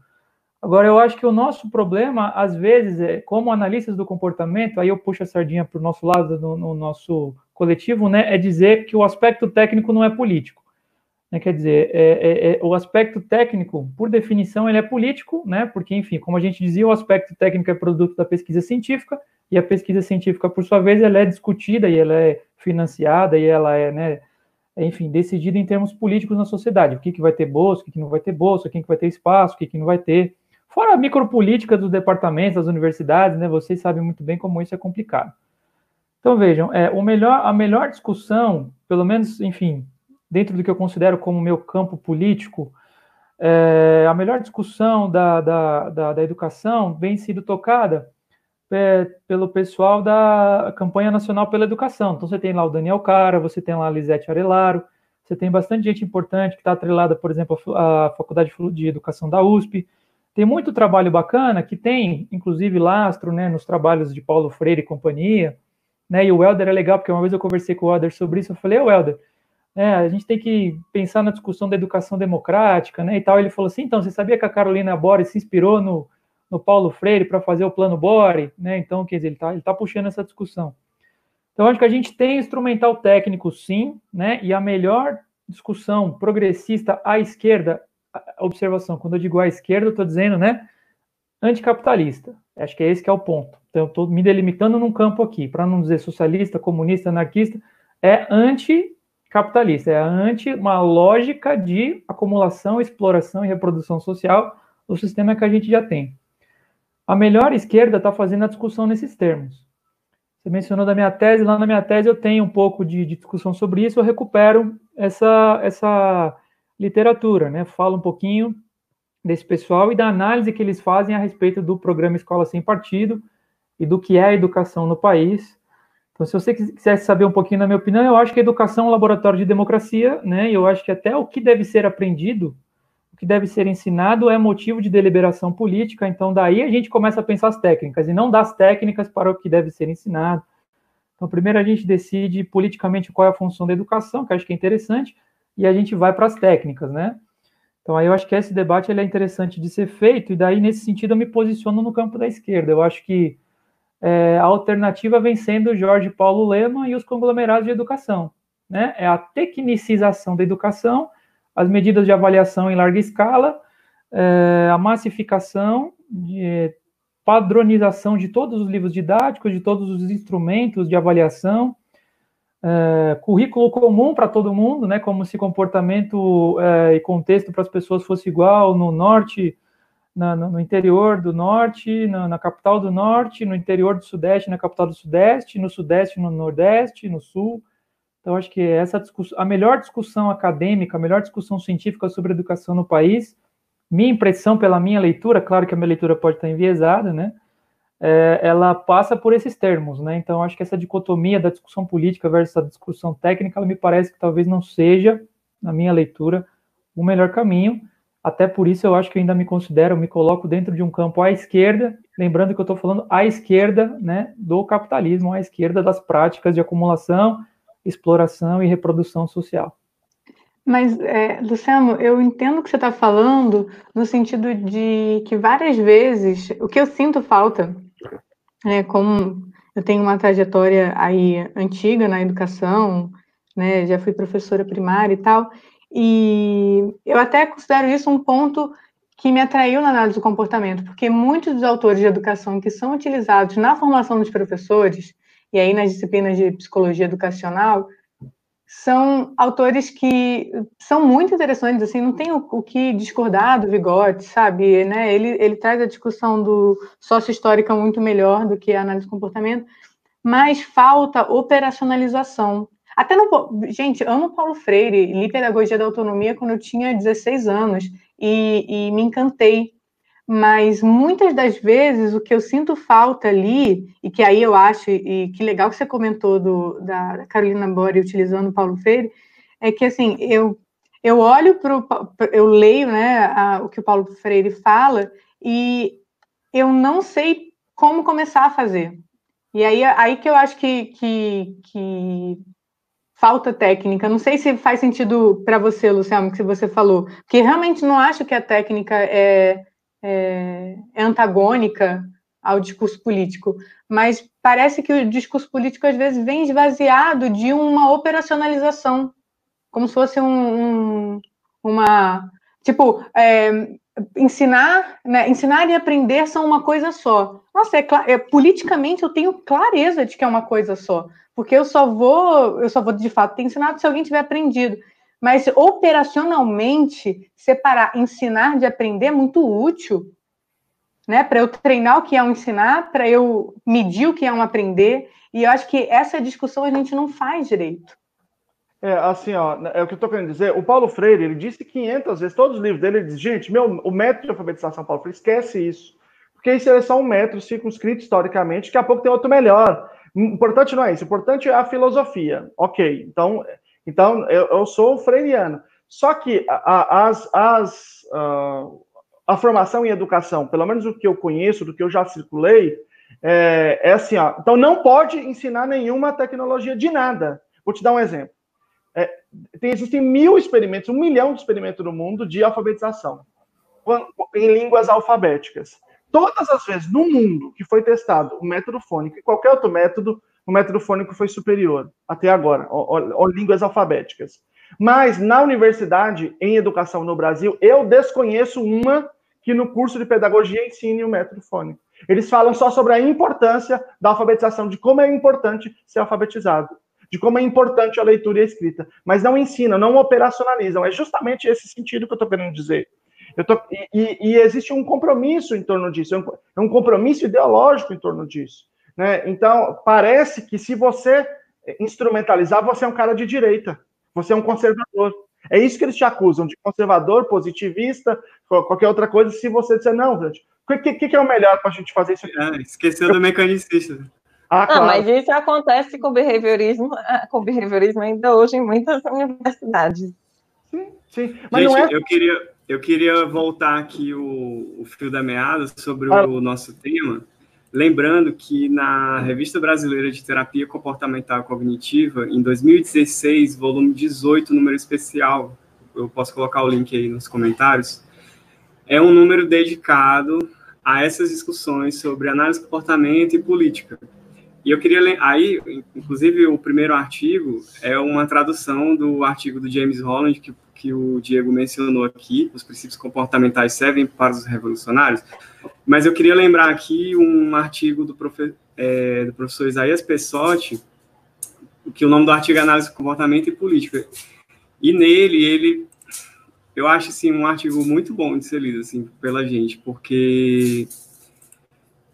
Agora, eu acho que o nosso problema, às vezes, é, como analistas do comportamento, aí eu puxo a sardinha para o nosso lado, no, no nosso coletivo, né? É dizer que o aspecto técnico não é político. Né, quer dizer, é, é, é, o aspecto técnico, por definição, ele é político, né, porque, enfim, como a gente dizia, o aspecto técnico é produto da pesquisa científica, e a pesquisa científica, por sua vez, ela é discutida e ela é financiada e ela é, né, enfim, decidida em termos políticos na sociedade. O que, que vai ter bolsa, o que, que não vai ter bolsa, quem que vai ter espaço, o que, que não vai ter. Fora a micropolítica dos departamentos, das universidades, né, vocês sabem muito bem como isso é complicado. Então vejam, é, o melhor, a melhor discussão, pelo menos, enfim, dentro do que eu considero como meu campo político, é, a melhor discussão da, da, da, da educação vem sido tocada é, pelo pessoal da campanha nacional pela educação. Então você tem lá o Daniel Cara, você tem lá a Lisete Arelaro, você tem bastante gente importante que está atrelada, por exemplo, à Faculdade de Educação da USP. Tem muito trabalho bacana que tem, inclusive, lastro né, nos trabalhos de Paulo Freire e companhia. Né, e o Helder é legal, porque uma vez eu conversei com o Helder sobre isso, eu falei, ô Helder, é, a gente tem que pensar na discussão da educação democrática, né, e tal. Ele falou assim, então, você sabia que a Carolina Bore se inspirou no, no Paulo Freire para fazer o plano Bore, né? Então, quer dizer, ele está ele tá puxando essa discussão. Então, acho que a gente tem instrumental técnico, sim, né? E a melhor discussão progressista à esquerda, observação, quando eu digo à esquerda, eu estou dizendo, né? Anticapitalista. Acho que é esse que é o ponto. Então, estou me delimitando num campo aqui, para não dizer socialista, comunista, anarquista, é anticapitalista, é anti uma lógica de acumulação, exploração e reprodução social do sistema que a gente já tem. A melhor esquerda está fazendo a discussão nesses termos. Você mencionou da minha tese, lá na minha tese eu tenho um pouco de, de discussão sobre isso, eu recupero essa, essa literatura, né? Falo um pouquinho desse pessoal e da análise que eles fazem a respeito do programa Escola Sem Partido e do que é a educação no país. Então, se você quisesse saber um pouquinho da minha opinião, eu acho que a educação é um laboratório de democracia, né? Eu acho que até o que deve ser aprendido que deve ser ensinado é motivo de deliberação política, então daí a gente começa a pensar as técnicas, e não das técnicas para o que deve ser ensinado. Então, primeiro a gente decide politicamente qual é a função da educação, que acho que é interessante, e a gente vai para as técnicas, né? Então, aí eu acho que esse debate ele é interessante de ser feito, e daí, nesse sentido, eu me posiciono no campo da esquerda. Eu acho que é, a alternativa vem sendo Jorge Paulo Lema e os conglomerados de educação. Né? É a tecnicização da educação as medidas de avaliação em larga escala, é, a massificação, de, padronização de todos os livros didáticos, de todos os instrumentos de avaliação, é, currículo comum para todo mundo, né, como se comportamento é, e contexto para as pessoas fosse igual no norte, na, no interior do norte, na, na, capital do norte, no interior do sudeste, na capital do sudeste, no sudeste, no nordeste, no sul. Então, acho que essa discussão, a melhor discussão acadêmica, a melhor discussão científica sobre educação no país, minha impressão pela minha leitura, claro que a minha leitura pode estar enviesada, né? É, ela passa por esses termos, né? Então, acho que essa dicotomia da discussão política versus a discussão técnica, ela me parece que talvez não seja, na minha leitura, o melhor caminho. Até por isso, eu acho que eu ainda me considero, me coloco dentro de um campo à esquerda, lembrando que eu estou falando à esquerda, né, do capitalismo, à esquerda das práticas de acumulação exploração e reprodução social. Mas, é, Luciano, eu entendo o que você está falando no sentido de que várias vezes o que eu sinto falta, né, como eu tenho uma trajetória aí antiga na educação, né, já fui professora primária e tal, e eu até considero isso um ponto que me atraiu na análise do comportamento, porque muitos dos autores de educação que são utilizados na formação dos professores, e aí nas disciplinas de psicologia educacional, são autores que são muito interessantes, assim, não tem o, o que discordar do Vigote, sabe, né, ele, ele traz a discussão do sócio-histórica muito melhor do que a análise de comportamento, mas falta operacionalização. Até no, gente, amo Paulo Freire, li Pedagogia da Autonomia quando eu tinha 16 anos, e, e me encantei mas muitas das vezes o que eu sinto falta ali, e que aí eu acho, e que legal que você comentou do, da Carolina Bori utilizando Paulo Freire, é que assim, eu, eu olho para eu leio né, a, o que o Paulo Freire fala, e eu não sei como começar a fazer. E aí, aí que eu acho que, que, que falta técnica. Não sei se faz sentido para você, Luciano, que você falou, porque realmente não acho que a técnica é é, é antagônica ao discurso político, mas parece que o discurso político às vezes vem esvaziado de uma operacionalização, como se fosse um, um uma tipo é, ensinar, né, ensinar e aprender são uma coisa só. Nossa, é, é, politicamente eu tenho clareza de que é uma coisa só, porque eu só vou, eu só vou de fato ter ensinado se alguém tiver aprendido. Mas operacionalmente, separar ensinar de aprender é muito útil, né? Para eu treinar o que é um ensinar, para eu medir o que é um aprender. E eu acho que essa discussão a gente não faz direito. É, assim, ó, é o que eu estou querendo dizer. O Paulo Freire, ele disse 500 vezes, todos os livros dele, ele diz, gente, meu, o método de alfabetização Paulo Freire, esquece isso. Porque isso é só um método circunscrito historicamente, daqui a pouco tem outro melhor. O importante não é isso, o importante é a filosofia. Ok, então, então eu, eu sou freiriano. Só que a, as, as, uh, a formação em educação, pelo menos o que eu conheço, do que eu já circulei, é, é assim, ó. Então não pode ensinar nenhuma tecnologia de nada. Vou te dar um exemplo. É, tem, existem mil experimentos, um milhão de experimentos no mundo de alfabetização em línguas alfabéticas. Todas as vezes no mundo que foi testado o método fônico e qualquer outro método, o método fônico foi superior até agora, ou línguas alfabéticas. Mas na universidade, em educação no Brasil, eu desconheço uma que no curso de pedagogia ensine o método fônico. Eles falam só sobre a importância da alfabetização, de como é importante ser alfabetizado, de como é importante a leitura e a escrita, mas não ensinam, não operacionalizam. É justamente esse sentido que eu estou querendo dizer. Tô, e, e, existe um compromisso em torno disso, é um, é um compromisso ideológico em torno disso. Né? Então, parece que se você instrumentalizar, você é um cara de direita, você é um conservador. É isso que eles te acusam, de conservador, positivista, qualquer outra coisa, se você disser, não, gente, o que, que, que, é o melhor para a gente fazer isso aqui? É, esqueceu do mecanicista. Ah, claro. mas isso acontece com behaviorismo, com behaviorismo ainda hoje em muitas universidades. Sim, sim. Mas gente, não é... eu queria, eu queria voltar aqui o, o fio da meada sobre ah. o nosso tema, lembrando que na Revista Brasileira de Terapia Comportamental e Cognitiva, em 2016, volume 18, número especial, eu posso colocar o link aí nos comentários, é um número dedicado a essas discussões sobre análise de comportamento e política. E eu queria aí, inclusive o primeiro artigo é uma tradução do artigo do James Holland que que o Diego mencionou aqui, os princípios comportamentais servem para os revolucionários, mas eu queria lembrar aqui um artigo do, profe, é, do professor Isaías Pessotti, que o nome do artigo é Análise de Comportamento e Política. E nele, ele, eu acho assim, um artigo muito bom de ser lido assim, pela gente, porque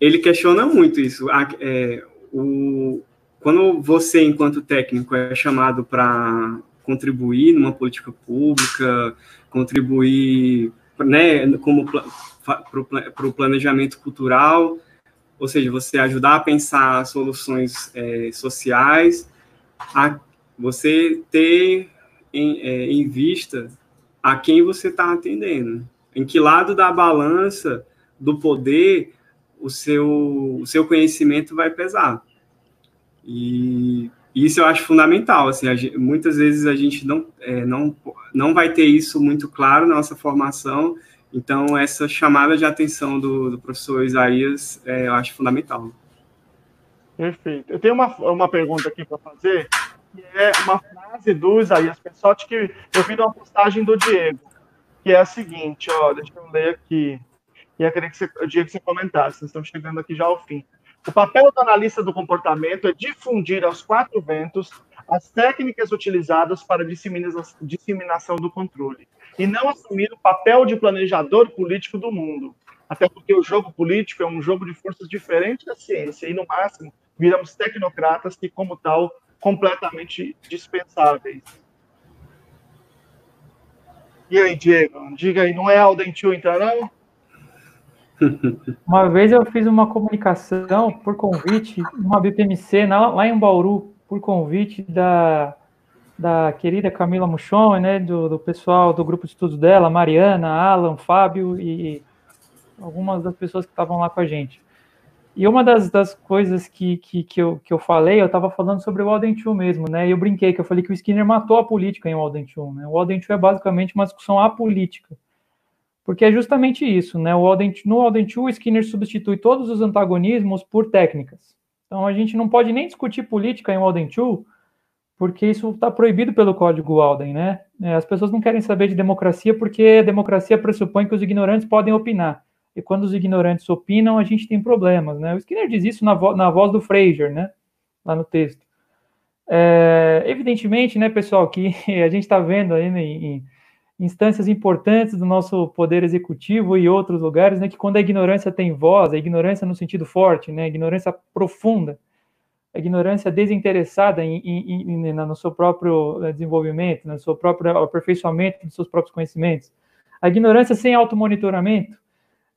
ele questiona muito isso. É, o, quando você, enquanto técnico, é chamado para contribuir numa política pública, contribuir né, como para o planejamento cultural, ou seja, você ajudar a pensar soluções é, sociais, a você ter em, é, em vista a quem você está atendendo, em que lado da balança do poder o seu, o seu conhecimento vai pesar. E isso eu acho fundamental. Assim, gente, muitas vezes a gente não, é, não, não vai ter isso muito claro na nossa formação, então essa chamada de atenção do, do professor Isaías é, eu acho fundamental. Perfeito. Eu tenho uma, uma pergunta aqui para fazer, que é uma frase do Isaías Pessotti que eu vi numa postagem do Diego, que é a seguinte, ó, deixa eu ler aqui. E eu queria que você, eu que você comentasse, vocês estão chegando aqui já ao fim. O papel do analista do comportamento é difundir aos quatro ventos as técnicas utilizadas para disseminação do controle, e não assumir o papel de planejador político do mundo. Até porque o jogo político é um jogo de forças diferente da ciência, e no máximo viramos tecnocratas que, como tal, completamente dispensáveis. E aí, Diego, diga aí, não é Alden Tio, então, não? Uma vez eu fiz uma comunicação por convite, uma BPMC lá em Bauru, por convite da, da querida Camila Muchon, né, do, do pessoal do grupo de estudos dela, Mariana, Alan, Fábio e algumas das pessoas que estavam lá com a gente. E uma das, das coisas que, que, que, eu, que eu falei, eu estava falando sobre o Walden Two mesmo, né? E eu brinquei que eu falei que o Skinner matou a política em Walden Two, né? O Walden Two é basicamente uma discussão apolítica. Porque é justamente isso, né? O Alden, no Alden 2, o Skinner substitui todos os antagonismos por técnicas. Então a gente não pode nem discutir política em Alden 2, porque isso está proibido pelo código Alden, né? É, as pessoas não querem saber de democracia porque a democracia pressupõe que os ignorantes podem opinar. E quando os ignorantes opinam, a gente tem problemas, né? O Skinner diz isso na, vo na voz do Fraser, né? Lá no texto. É, evidentemente, né, pessoal, que a gente está vendo aí em, instâncias importantes do nosso poder executivo e outros lugares, né, que quando a ignorância tem voz, a ignorância no sentido forte, né, a ignorância profunda, a ignorância desinteressada em, em, em, no seu próprio eh, desenvolvimento, no seu próprio aperfeiçoamento dos seus próprios conhecimentos. A ignorância sem automonitoramento,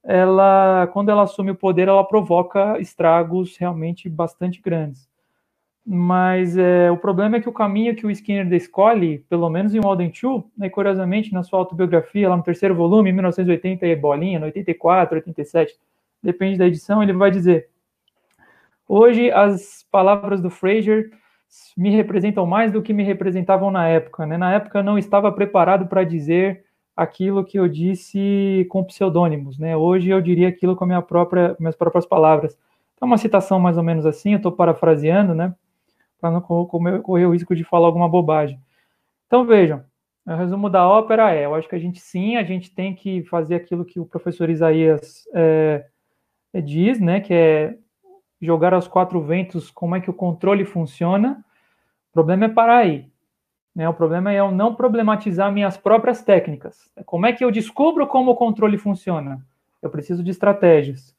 ela, quando ela assume o poder, ela provoca estragos realmente bastante grandes. Mas é, o problema é que o caminho que o Skinner escolhe, pelo menos em Walden 2, né, curiosamente, na sua autobiografia, lá no terceiro volume, em 1980 e bolinha, no 84, 87, depende da edição, ele vai dizer Hoje, as palavras do Fraser me representam mais do que me representavam na época. Né? Na época, não estava preparado para dizer aquilo que eu disse com pseudônimos. Né? Hoje, eu diria aquilo com minha própria, minhas próprias palavras. É uma citação mais ou menos assim, eu estou parafraseando, né? Para não correr o risco de falar alguma bobagem. Então, vejam, o resumo da ópera é, eu acho que a gente sim, a gente tem que fazer aquilo que o professor Isaías é, diz, né, que é jogar aos quatro ventos como é que o controle funciona, o problema é parar aí. Né? O problema é eu não problematizar minhas próprias técnicas. Como é que eu descubro como o controle funciona? Eu preciso de estratégias.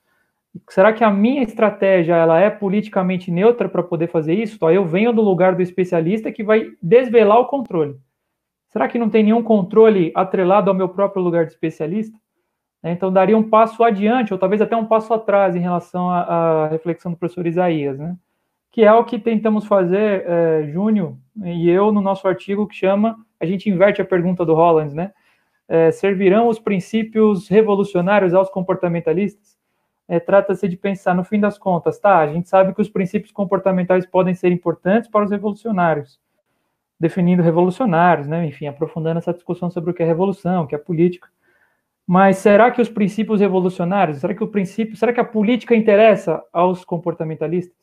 Será que a minha estratégia ela é politicamente neutra para poder fazer isso? Aí eu venho do lugar do especialista que vai desvelar o controle. Será que não tem nenhum controle atrelado ao meu próprio lugar de especialista? Né? Então, daria um passo adiante, ou talvez até um passo atrás em relação à, à reflexão do professor Isaías, né? que é o que tentamos fazer, é, Júnior e eu, no nosso artigo que chama, a gente inverte a pergunta do Holland, né? É, servirão os princípios revolucionários aos comportamentalistas? É, Trata-se de pensar, no fim das contas, tá, a gente sabe que os princípios comportamentais podem ser importantes para os revolucionários, definindo revolucionários, né, enfim, aprofundando essa discussão sobre o que é revolução, o que é política. Mas será que os princípios revolucionários, será que o princípio, será que a política interessa aos comportamentalistas?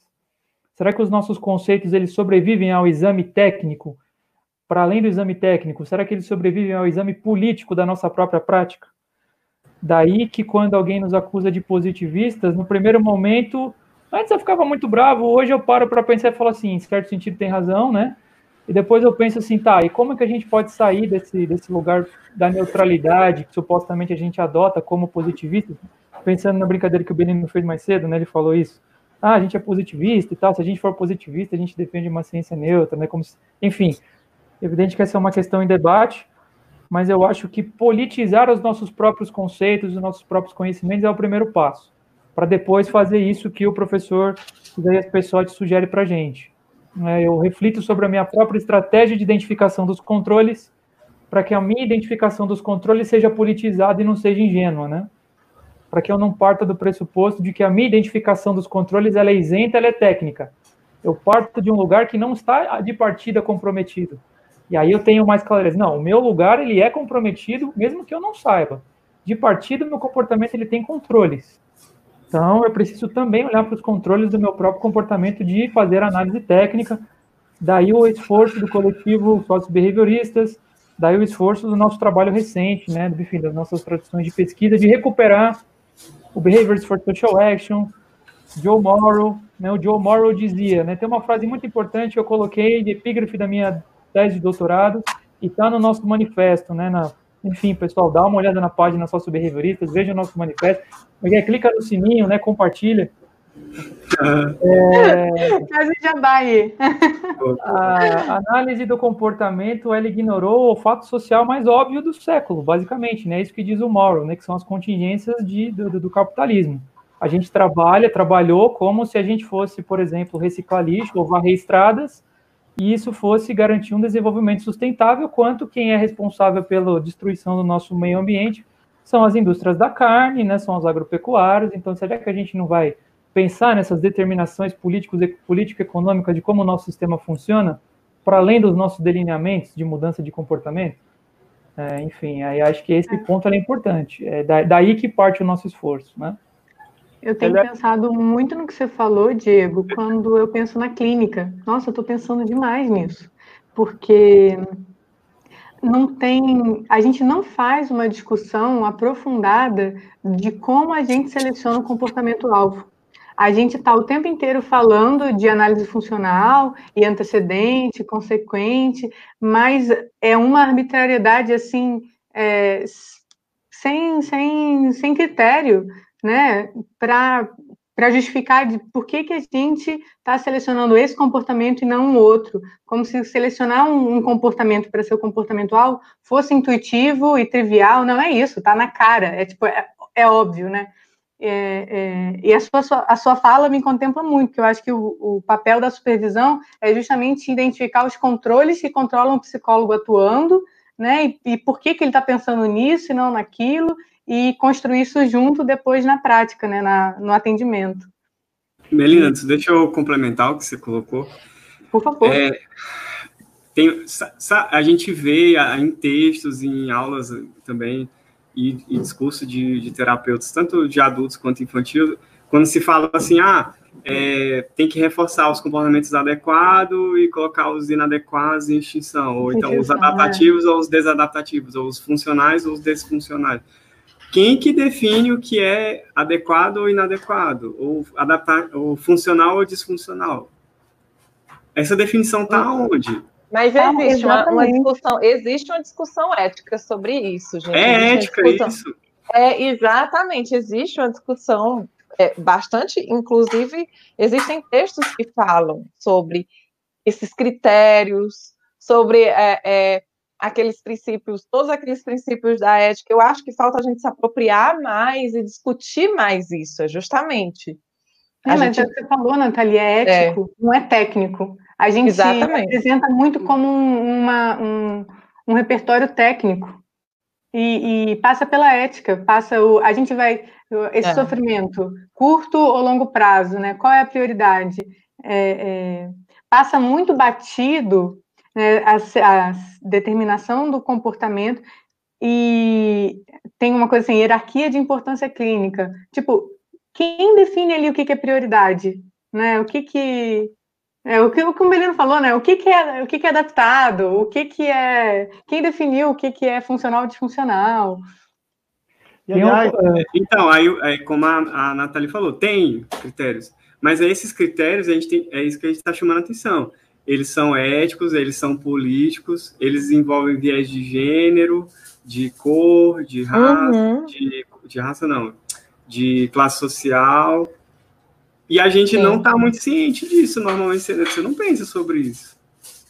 Será que os nossos conceitos eles sobrevivem ao exame técnico? Para além do exame técnico, será que eles sobrevivem ao exame político da nossa própria prática? Daí que quando alguém nos acusa de positivistas, no primeiro momento, antes eu ficava muito bravo, hoje eu paro para pensar e falo assim, em certo sentido tem razão, né? E depois eu penso assim, tá, e como é que a gente pode sair desse, desse lugar da neutralidade que supostamente a gente adota como positivista? Pensando na brincadeira que o Benino fez mais cedo, né? Ele falou isso. Ah, a gente é positivista e tal. Se a gente for positivista, a gente defende uma ciência neutra, né? Como se... Enfim, evidente que essa é uma questão em debate, mas eu acho que politizar os nossos próprios conceitos, os nossos próprios conhecimentos é o primeiro passo, para depois fazer isso que o professor Isaías Pessotti sugere para a gente né, eu reflito sobre a minha própria estratégia de identificação dos controles, para que a minha identificação dos controles seja politizada e não seja ingênua, né? Para que eu não parta do pressuposto de que a minha identificação dos controles ela é isenta, ela é técnica. Eu parto de um lugar que não está de partida comprometido. E aí eu tenho mais clareza. Não, o meu lugar ele é comprometido, mesmo que eu não saiba. De partida, meu comportamento ele tem controles. Então, eu preciso também olhar para os controles do meu próprio comportamento de fazer análise técnica, daí o esforço do coletivo sócios behavioristas, daí o esforço do nosso trabalho recente, né, enfim, das nossas tradições de pesquisa, de recuperar o Behaviors for Social Action, Joe Morrow, né, o Joe Morrow dizia, né, tem uma frase muito importante que eu coloquei de epígrafe da minha tese de doutorado, e está no nosso manifesto, né, na enfim, pessoal, dá uma olhada na página Sócio Behavioristas, veja o nosso manifesto, é, clica no sininho, né, compartilha. É, Faz o jabá aí. A análise do comportamento, ela ignorou o fato social mais óbvio do século, basicamente, né? Isso que diz o Morrow, né? Que são as contingências de, do, do capitalismo. A gente trabalha, trabalhou como se a gente fosse, por exemplo, reciclar lixo ou varrer estradas, e isso fosse garantir um desenvolvimento sustentável, quanto quem é responsável pela destruição do nosso meio ambiente são as indústrias da carne, né, são os agropecuários. Então, será que a gente não vai pensar nessas determinações político-econômicas de como o nosso sistema funciona, para além dos nossos delineamentos de mudança de comportamento? É, enfim, aí acho que esse é. ponto é importante. É daí que parte o nosso esforço, né? Eu tenho é pensado muito no que você falou, Diego, quando eu penso na clínica. Nossa, eu estou pensando demais nisso, porque não tem, a gente não faz uma discussão aprofundada de como a gente seleciona o comportamento-alvo. A gente está o tempo inteiro falando de análise funcional e antecedente, consequente, mas é uma arbitrariedade assim, é, sem, sem, sem critério né, para justificar de por que, que a gente está selecionando esse comportamento e não outro, como se selecionar um, um comportamento para ser o comportamental fosse intuitivo e trivial, não é isso, está na cara, é tipo, é, é óbvio, né? É, é, e a sua, a sua fala me contempla muito, porque eu acho que o, o, papel da supervisão é justamente identificar os controles que controlam o psicólogo atuando, né? E, e por que, que ele está pensando nisso e não naquilo, e construir isso junto depois na prática, né? Na, no atendimento. Melina, deixa eu complementar o que você colocou. Por favor. É, tem, a gente vê em textos, em aulas também, e, e discurso de, de, terapeutas, tanto de adultos quanto infantil, quando se fala assim, ah, é, tem que reforçar os comportamentos adequados e colocar os inadequados em extinção, ou então os adaptativos ou os desadaptativos, ou os funcionais ou os desfuncionais. Quem que define o que é adequado ou inadequado, ou adaptar, ou funcional ou disfuncional? Essa definição está onde? Mas existe uma, uma, discussão, existe uma discussão ética sobre isso, gente. É ética isso. É exatamente, existe uma discussão é, bastante, inclusive, existem textos que falam sobre esses critérios, sobre é, é, aqueles princípios, todos aqueles princípios da ética. Eu acho que falta a gente se apropriar mais e discutir mais isso, é justamente. É, gente... é o que você falou, Nathalie, é ético, é. não é técnico. A gente Exatamente. apresenta muito como uma, um, um repertório técnico e, e, passa pela ética, passa o, a gente vai esse é. sofrimento curto ou longo prazo, né? Qual é a prioridade? É, é, passa muito batido né, a, a, determinação do comportamento e tem uma coisa assim, hierarquia de importância clínica. Tipo, quem define ali o que, que é prioridade? Né? O que que é, o que o, que o Melino falou, né? O que, que é o que, que é adaptado, o que, que é. Quem definiu o que, que é funcional ou disfuncional? É, então, aí, aí como a, a Nathalie falou, tem critérios, mas esses critérios a gente tem, é isso que a gente está chamando a atenção. Eles são éticos, eles são políticos, eles envolvem viés de gênero, de cor, de raça, uhum. de, de raça não, de classe social, e a gente Sim. não está muito ciente disso, normalmente você não pensa sobre isso.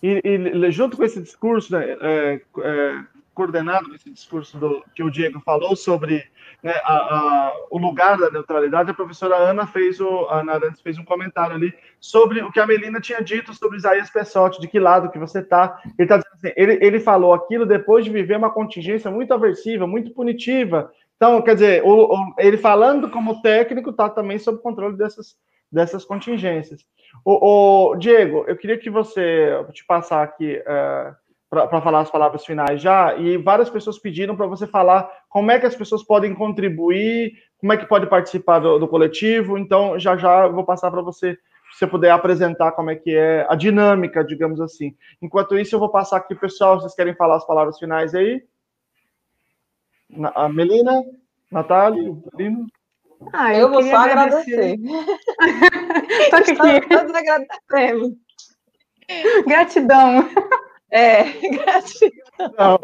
E, e junto com esse discurso, né, é, é, coordenado com esse discurso do, que o Diego falou sobre né, a, a, o lugar da neutralidade, a professora Ana fez o Ana Arantes fez um comentário ali sobre o que a Melina tinha dito sobre Isaías Pessotti, de que lado que você está. Ele, tá assim, ele, ele falou aquilo depois de viver uma contingência muito aversiva, muito punitiva, então, quer dizer, o, o, ele falando como técnico está também sob controle dessas, dessas contingências. O, o, Diego, eu queria que você te passar aqui é, para falar as palavras finais já, e várias pessoas pediram para você falar como é que as pessoas podem contribuir, como é que pode participar do, do coletivo. Então, já já vou passar para você, se você puder apresentar como é que é a dinâmica, digamos assim. Enquanto isso, eu vou passar aqui, pessoal, vocês querem falar as palavras finais aí? A Melina, Natália, Lino. Ah, eu, eu vou só agradecer. agradecer. aqui. Todos agradecemos. Gratidão. É, gratidão.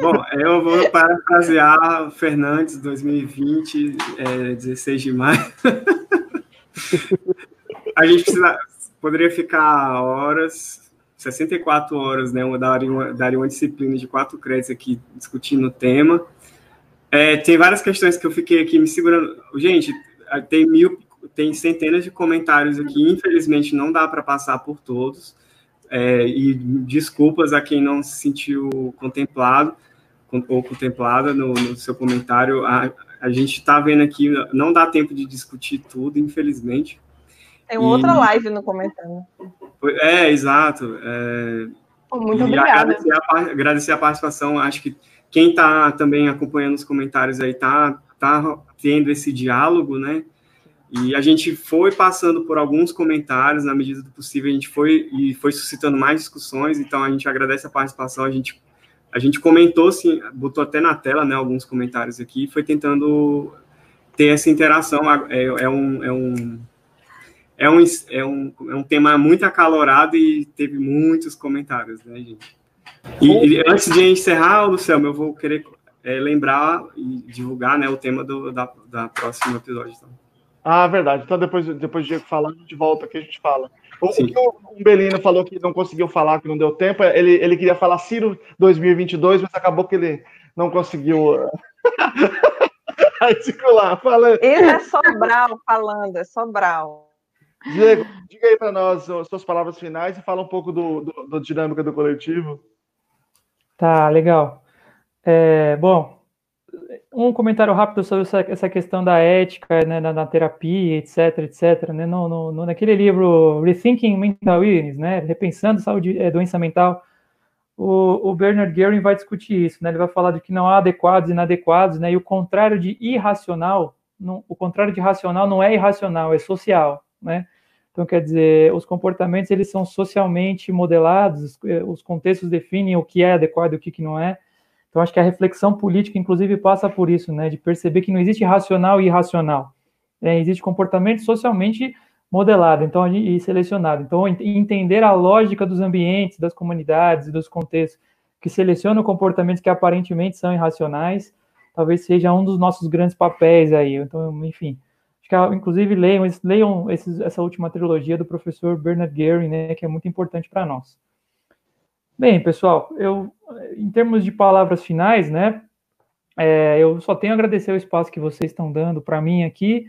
Bom, eu vou parafrasear Fernandes 2020, é, 16 de maio. A gente precisa, poderia ficar horas 64 horas, né? Uma, daria, uma, daria uma disciplina de quatro créditos aqui discutindo o tema. É, tem várias questões que eu fiquei aqui me segurando. Gente, tem mil, tem centenas de comentários aqui, infelizmente não dá para passar por todos. É, e desculpas a quem não se sentiu contemplado ou contemplada no, no seu comentário. A, a gente está vendo aqui, não dá tempo de discutir tudo, infelizmente. Tem uma e... outra live no comentário. É, exato. É... Muito obrigada. Agradecer a, agradecer a, participação. Acho que quem está também acompanhando os comentários aí está tá tendo esse diálogo, né? E a gente foi passando por alguns comentários na medida do possível, a gente foi e foi suscitando mais discussões, então a gente agradece a participação, a gente a gente comentou assim, botou até na tela, né, alguns comentários aqui, foi tentando ter essa interação, é, é um, é um é um, é, um, é um tema muito acalorado e teve muitos comentários, né, gente? E, e antes de encerrar, Luciano, eu vou querer é, lembrar e divulgar né, o tema do da, da próximo episódio. Então. Ah, verdade. Então depois, depois do Diego falar, a gente volta aqui, a gente fala. O, que o Belino falou que não conseguiu falar, que não deu tempo, ele, ele queria falar Ciro 2022, mas acabou que ele não conseguiu articular. Fala. Ele é Sobral falando, é Sobral. Diego, diga aí para nós as suas palavras finais e fala um pouco do, do, do dinâmica do coletivo. Tá, legal. É, bom, um comentário rápido sobre essa, essa questão da ética né, na, na, terapia, etc, etc. Né, no, no, naquele livro Rethinking Mental Illness, né, Repensando Saúde, é, Doença Mental, o, o, Bernard Gehring vai discutir isso. Né, ele vai falar de que não há adequados e inadequados, né, e o contrário de irracional, não, o contrário de racional não é irracional, é social. Né? Então, quer dizer, os comportamentos eles são socialmente modelados, os contextos definem o que é adequado e o que, que não é. Então, acho que a reflexão política, inclusive, passa por isso, né, de perceber que não existe racional e irracional. É, existe comportamento socialmente modelado então, e selecionado. Então, entender a lógica dos ambientes, das comunidades e dos contextos que selecionam comportamentos que aparentemente são irracionais, talvez seja um dos nossos grandes papéis aí. Então, enfim, acho que, inclusive, leiam, leiam esses, essa última trilogia do professor Bernard Gehring, né, que é muito importante para nós. Bem, pessoal, eu, em termos de palavras finais, né, é, eu só tenho a agradecer o espaço que vocês estão dando para mim aqui,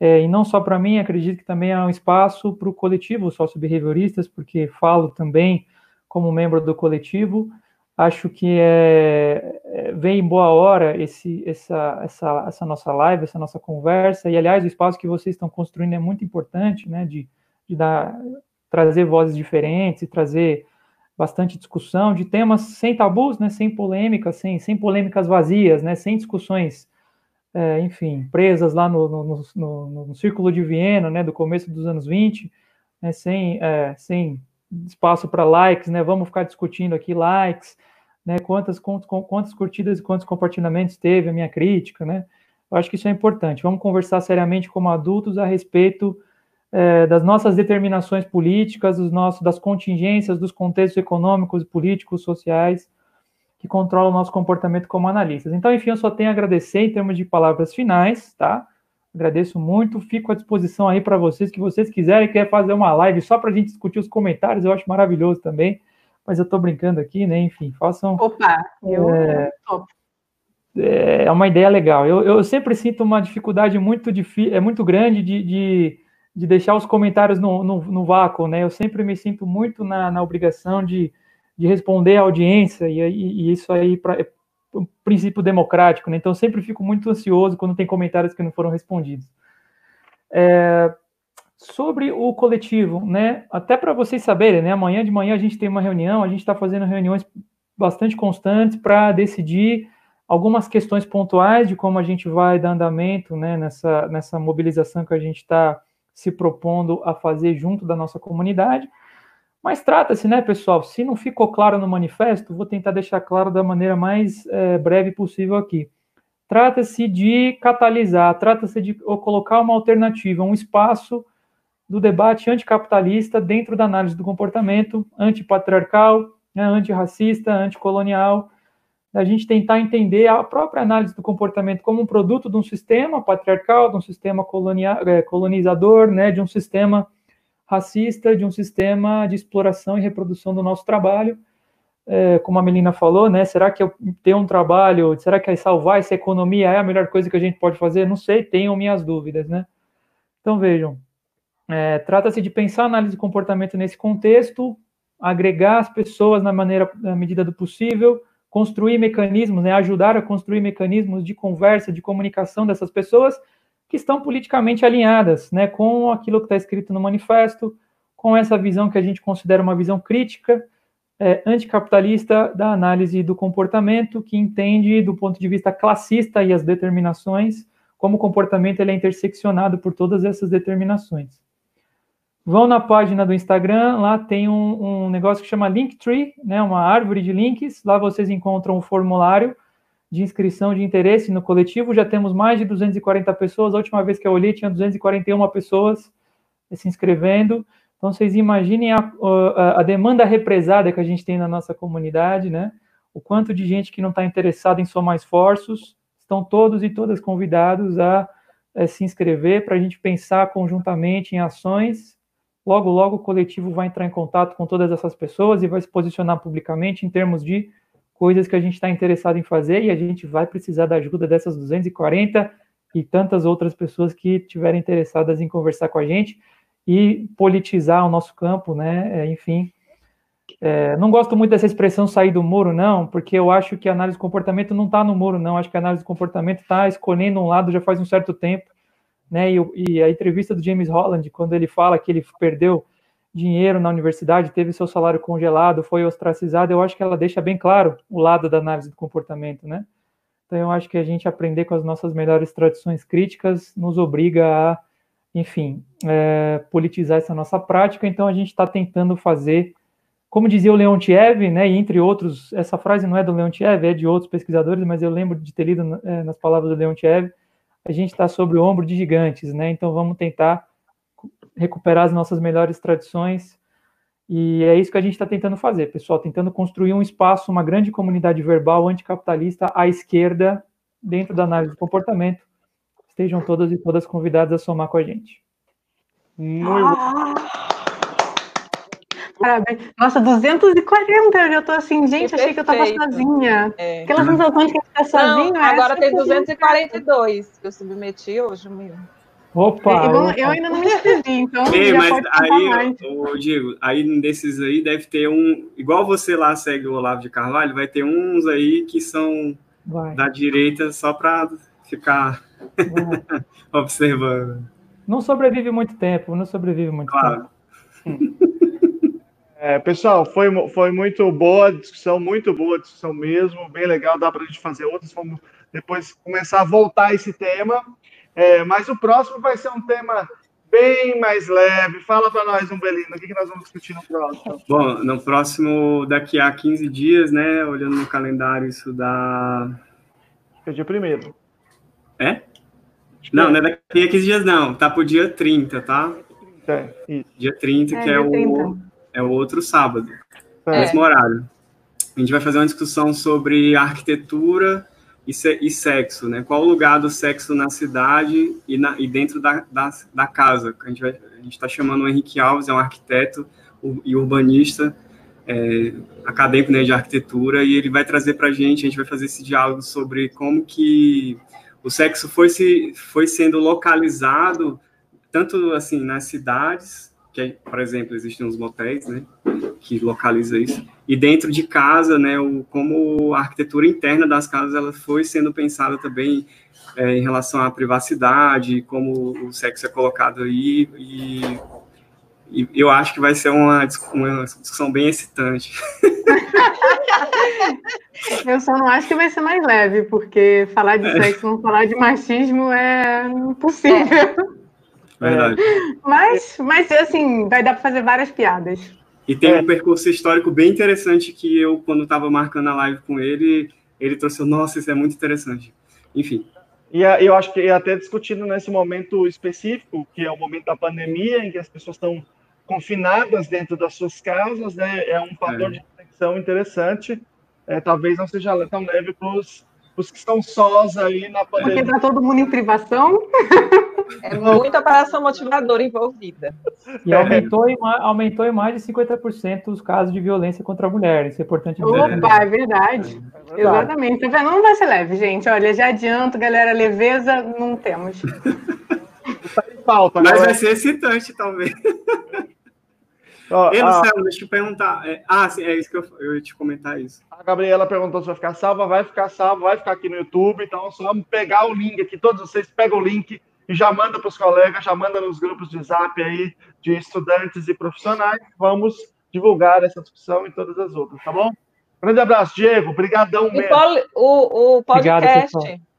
é, e não só para mim, acredito que também é um espaço para o coletivo sócio-behavioristas, porque falo também como membro do coletivo, acho que é, é, vem em boa hora esse, essa, essa, essa nossa live, essa nossa conversa, e aliás, o espaço que vocês estão construindo é muito importante, né, de, de dar, trazer vozes diferentes, e trazer bastante discussão de temas sem tabus, né, sem polêmicas, sem, sem polêmicas vazias, né, sem discussões, é, enfim, presas lá no, no, no, no, Círculo de Viena, né, do começo dos anos 20, né, sem, é, sem espaço para likes, né, vamos ficar discutindo aqui likes, né, quantas, quantas curtidas e quantos compartilhamentos teve a minha crítica, né, eu acho que isso é importante, vamos conversar seriamente como adultos a respeito é, das nossas determinações políticas, dos nossos, das contingências, dos contextos econômicos, políticos, sociais, que controlam o nosso comportamento como analistas. Então, enfim, eu só tenho a agradecer em termos de palavras finais, tá? Agradeço muito, fico à disposição aí para vocês, que vocês quiserem, quer fazer uma live só para a gente discutir os comentários, eu acho maravilhoso também, mas eu estou brincando aqui, né? Enfim, façam. Opa, eu é, é uma ideia legal. Eu, eu sempre sinto uma dificuldade muito, é muito grande de, de de deixar os comentários no, no, no, vácuo, né? Eu sempre me sinto muito na, na obrigação de, de responder à audiência, e, e, e isso aí pra, é um princípio democrático, né? Então, sempre fico muito ansioso quando tem comentários que não foram respondidos. É, sobre o coletivo, né? Até para vocês saberem, né? Amanhã de manhã a gente tem uma reunião, a gente está fazendo reuniões bastante constantes para decidir algumas questões pontuais de como a gente vai dar andamento né, nessa, nessa mobilização que a gente está se propondo a fazer junto da nossa comunidade. Mas trata-se, né, pessoal? Se não ficou claro no manifesto, vou tentar deixar claro da maneira mais é, breve possível aqui. Trata-se de catalisar, trata-se de colocar uma alternativa, um espaço do debate anticapitalista dentro da análise do comportamento antipatriarcal, né, antirracista, anticolonial, da gente tentar entender a própria análise do comportamento como um produto de um sistema patriarcal, de um sistema é, colonizador, né, de um sistema racista, de um sistema de exploração e reprodução do nosso trabalho. É, como a Melina falou, né, será que eu ter um trabalho, será que salvar essa economia é a melhor coisa que a gente pode fazer? Não sei, tenho minhas dúvidas, né? Então vejam, é, trata-se de pensar a análise de comportamento nesse contexto, agregar as pessoas na maneira, na medida do possível, construir mecanismos, né, ajudar a construir mecanismos de conversa, de comunicação dessas pessoas que estão politicamente alinhadas né, com aquilo que está escrito no manifesto, com essa visão que a gente considera uma visão crítica, é, anticapitalista da análise do comportamento, que entende do ponto de vista classista e as determinações, como o comportamento ele é interseccionado por todas essas determinações. Vão na página do Instagram, lá tem um, um negócio que chama Linktree, né, uma árvore de links. Lá vocês encontram o formulário de inscrição de interesse no coletivo. Já temos mais de 240 pessoas. A última vez que eu olhei, tinha 241 pessoas se inscrevendo. Então, vocês imaginem a, a, a, demanda represada que a gente tem na nossa comunidade, né? o quanto de gente que não está interessada em somar esforços. Estão todos e todas convidados a é, se inscrever para a gente pensar conjuntamente em ações. Logo, logo o coletivo vai entrar em contato com todas essas pessoas e vai se posicionar publicamente em termos de coisas que a gente está interessado em fazer e a gente vai precisar da ajuda dessas 240 e tantas outras pessoas que estiverem interessadas em conversar com a gente e politizar o nosso campo, né? É, enfim, é, não gosto muito dessa expressão sair do muro, não, porque eu acho que a análise de comportamento não está no muro, não. Acho que a análise de comportamento está escolhendo um lado já faz um certo tempo, né? E, e, a entrevista do James Holland, quando ele fala que ele perdeu dinheiro na universidade, teve seu salário congelado, foi ostracizado, eu acho que ela deixa bem claro o lado da análise do comportamento, né? Então eu acho que a gente aprender com as nossas melhores tradições críticas nos obriga a, enfim, é, politizar essa nossa prática. Então a gente está tentando fazer como dizia o Leontiev, né, entre outros, essa frase não é do Leontiev, é de outros pesquisadores, mas eu lembro de ter lido é, nas palavras do Leontiev, a gente está sobre o ombro de gigantes, né, então vamos tentar recuperar as nossas melhores tradições, e é isso que a gente está tentando fazer, pessoal, tentando construir um espaço, uma grande comunidade verbal anticapitalista à esquerda, dentro da análise do comportamento. Estejam todas e todas convidadas a somar com a gente. Muito ah! Parabéns. Nossa, 240, eu já tô assim, gente, achei que eu tava sozinha. É. Aquela sensação de que tá sozinho. Não, agora tem 242 que eu submeti hoje mesmo. Opa, eu, opa. eu, ainda não me inscrevi, então. Ei, mas aí, ô, Diego, aí desses aí deve ter um. Igual você lá segue o Olavo de Carvalho, vai ter uns aí que são vai. da direita só para ficar observando. Não sobrevive muito tempo, não sobrevive muito claro. tempo. É, pessoal, foi, foi muito boa a discussão, muito boa a discussão mesmo, bem legal, dá para a gente fazer outras, vamos depois começar a voltar a esse tema. É, mas o próximo vai ser um tema bem mais leve. Fala para nós, Umbelino, o que, que nós vamos discutir no próximo? Bom, no próximo, daqui a 15 dias, né, olhando no calendário, isso dá... É dia primeiro. É? Não, não é daqui a 15 dias, não. Tá pro dia 30, tá? É, isso. Dia 30, é, que é o... 30 é o outro sábado, é. mesmo horário. A gente vai fazer uma discussão sobre arquitetura e, e sexo, né? Qual o lugar do sexo na cidade e, na, e dentro da, da, da, casa? A gente está chamando o Henrique Alves, é um arquiteto e urbanista, é, acadêmico né, de arquitetura, e ele vai trazer para a gente, a gente vai fazer esse diálogo sobre como que o sexo foi, se, foi sendo localizado, tanto assim nas cidades, que, por exemplo, existem os motéis, né, que localiza isso. E dentro de casa, né, o, como a arquitetura interna das casas ela foi sendo pensada também é, em relação à privacidade, como o sexo é colocado aí, e, e eu acho que vai ser uma, uma discussão bem excitante. Eu só não acho que vai ser mais leve, porque falar de sexo, não falar de machismo é impossível. Verdade. Mas, mas, assim, vai dar para fazer várias piadas. E tem é. um percurso histórico bem interessante que eu, quando estava marcando a live com ele, ele trouxe, nossa, isso é muito interessante. Enfim. E eu acho que até discutindo nesse momento específico, que é o momento da pandemia, em que as pessoas estão confinadas dentro das suas casas, né, é um fator é. de reflexão interessante. É, talvez não seja tão leve para os que estão sós aí na pandemia. Porque está todo mundo em privação. É muita operação motivadora envolvida. E aumentou em, aumentou em mais de 50% os casos de violência contra a mulher. Isso é importante dizer. Opa, é verdade. É verdade. Exatamente. Tá não vai ser leve, gente. Olha, já adianto, galera, leveza não temos. Falta, Mas vai ser excitante, talvez. Oh, Ei, Luciano, deixa eu perguntar. É, ah, sim, é isso que eu, eu ia te comentar isso. A Gabriela perguntou se vai ficar salva, vai ficar salva, vai ficar aqui no YouTube. Então, só vamos pegar o link aqui. Todos vocês pegam o link e já manda para os colegas, já manda nos grupos de zap aí de estudantes e profissionais. Vamos divulgar essa discussão e todas as outras, tá bom? Grande abraço, Diego. Obrigadão mesmo. O, o podcast. Obrigado,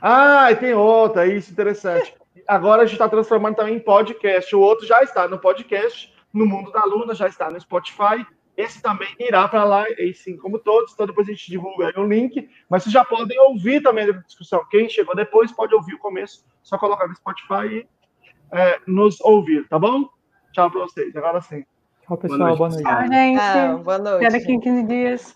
ah, e tem outra, isso interessante. Agora a gente está transformando também em podcast. O outro já está no podcast, no Mundo da Luna, já está no Spotify esse também irá para lá, assim como todos. Então depois a gente divulga aí o link. Mas vocês já podem ouvir também a discussão. Quem chegou depois pode ouvir o começo. Só colocar no Spotify e é, nos ouvir, tá bom? Tchau para vocês. Agora sim. Tchau, pessoal. Boa noite. Boa noite. Tchau, gente. Ah, boa noite. Até daqui em 15 dias.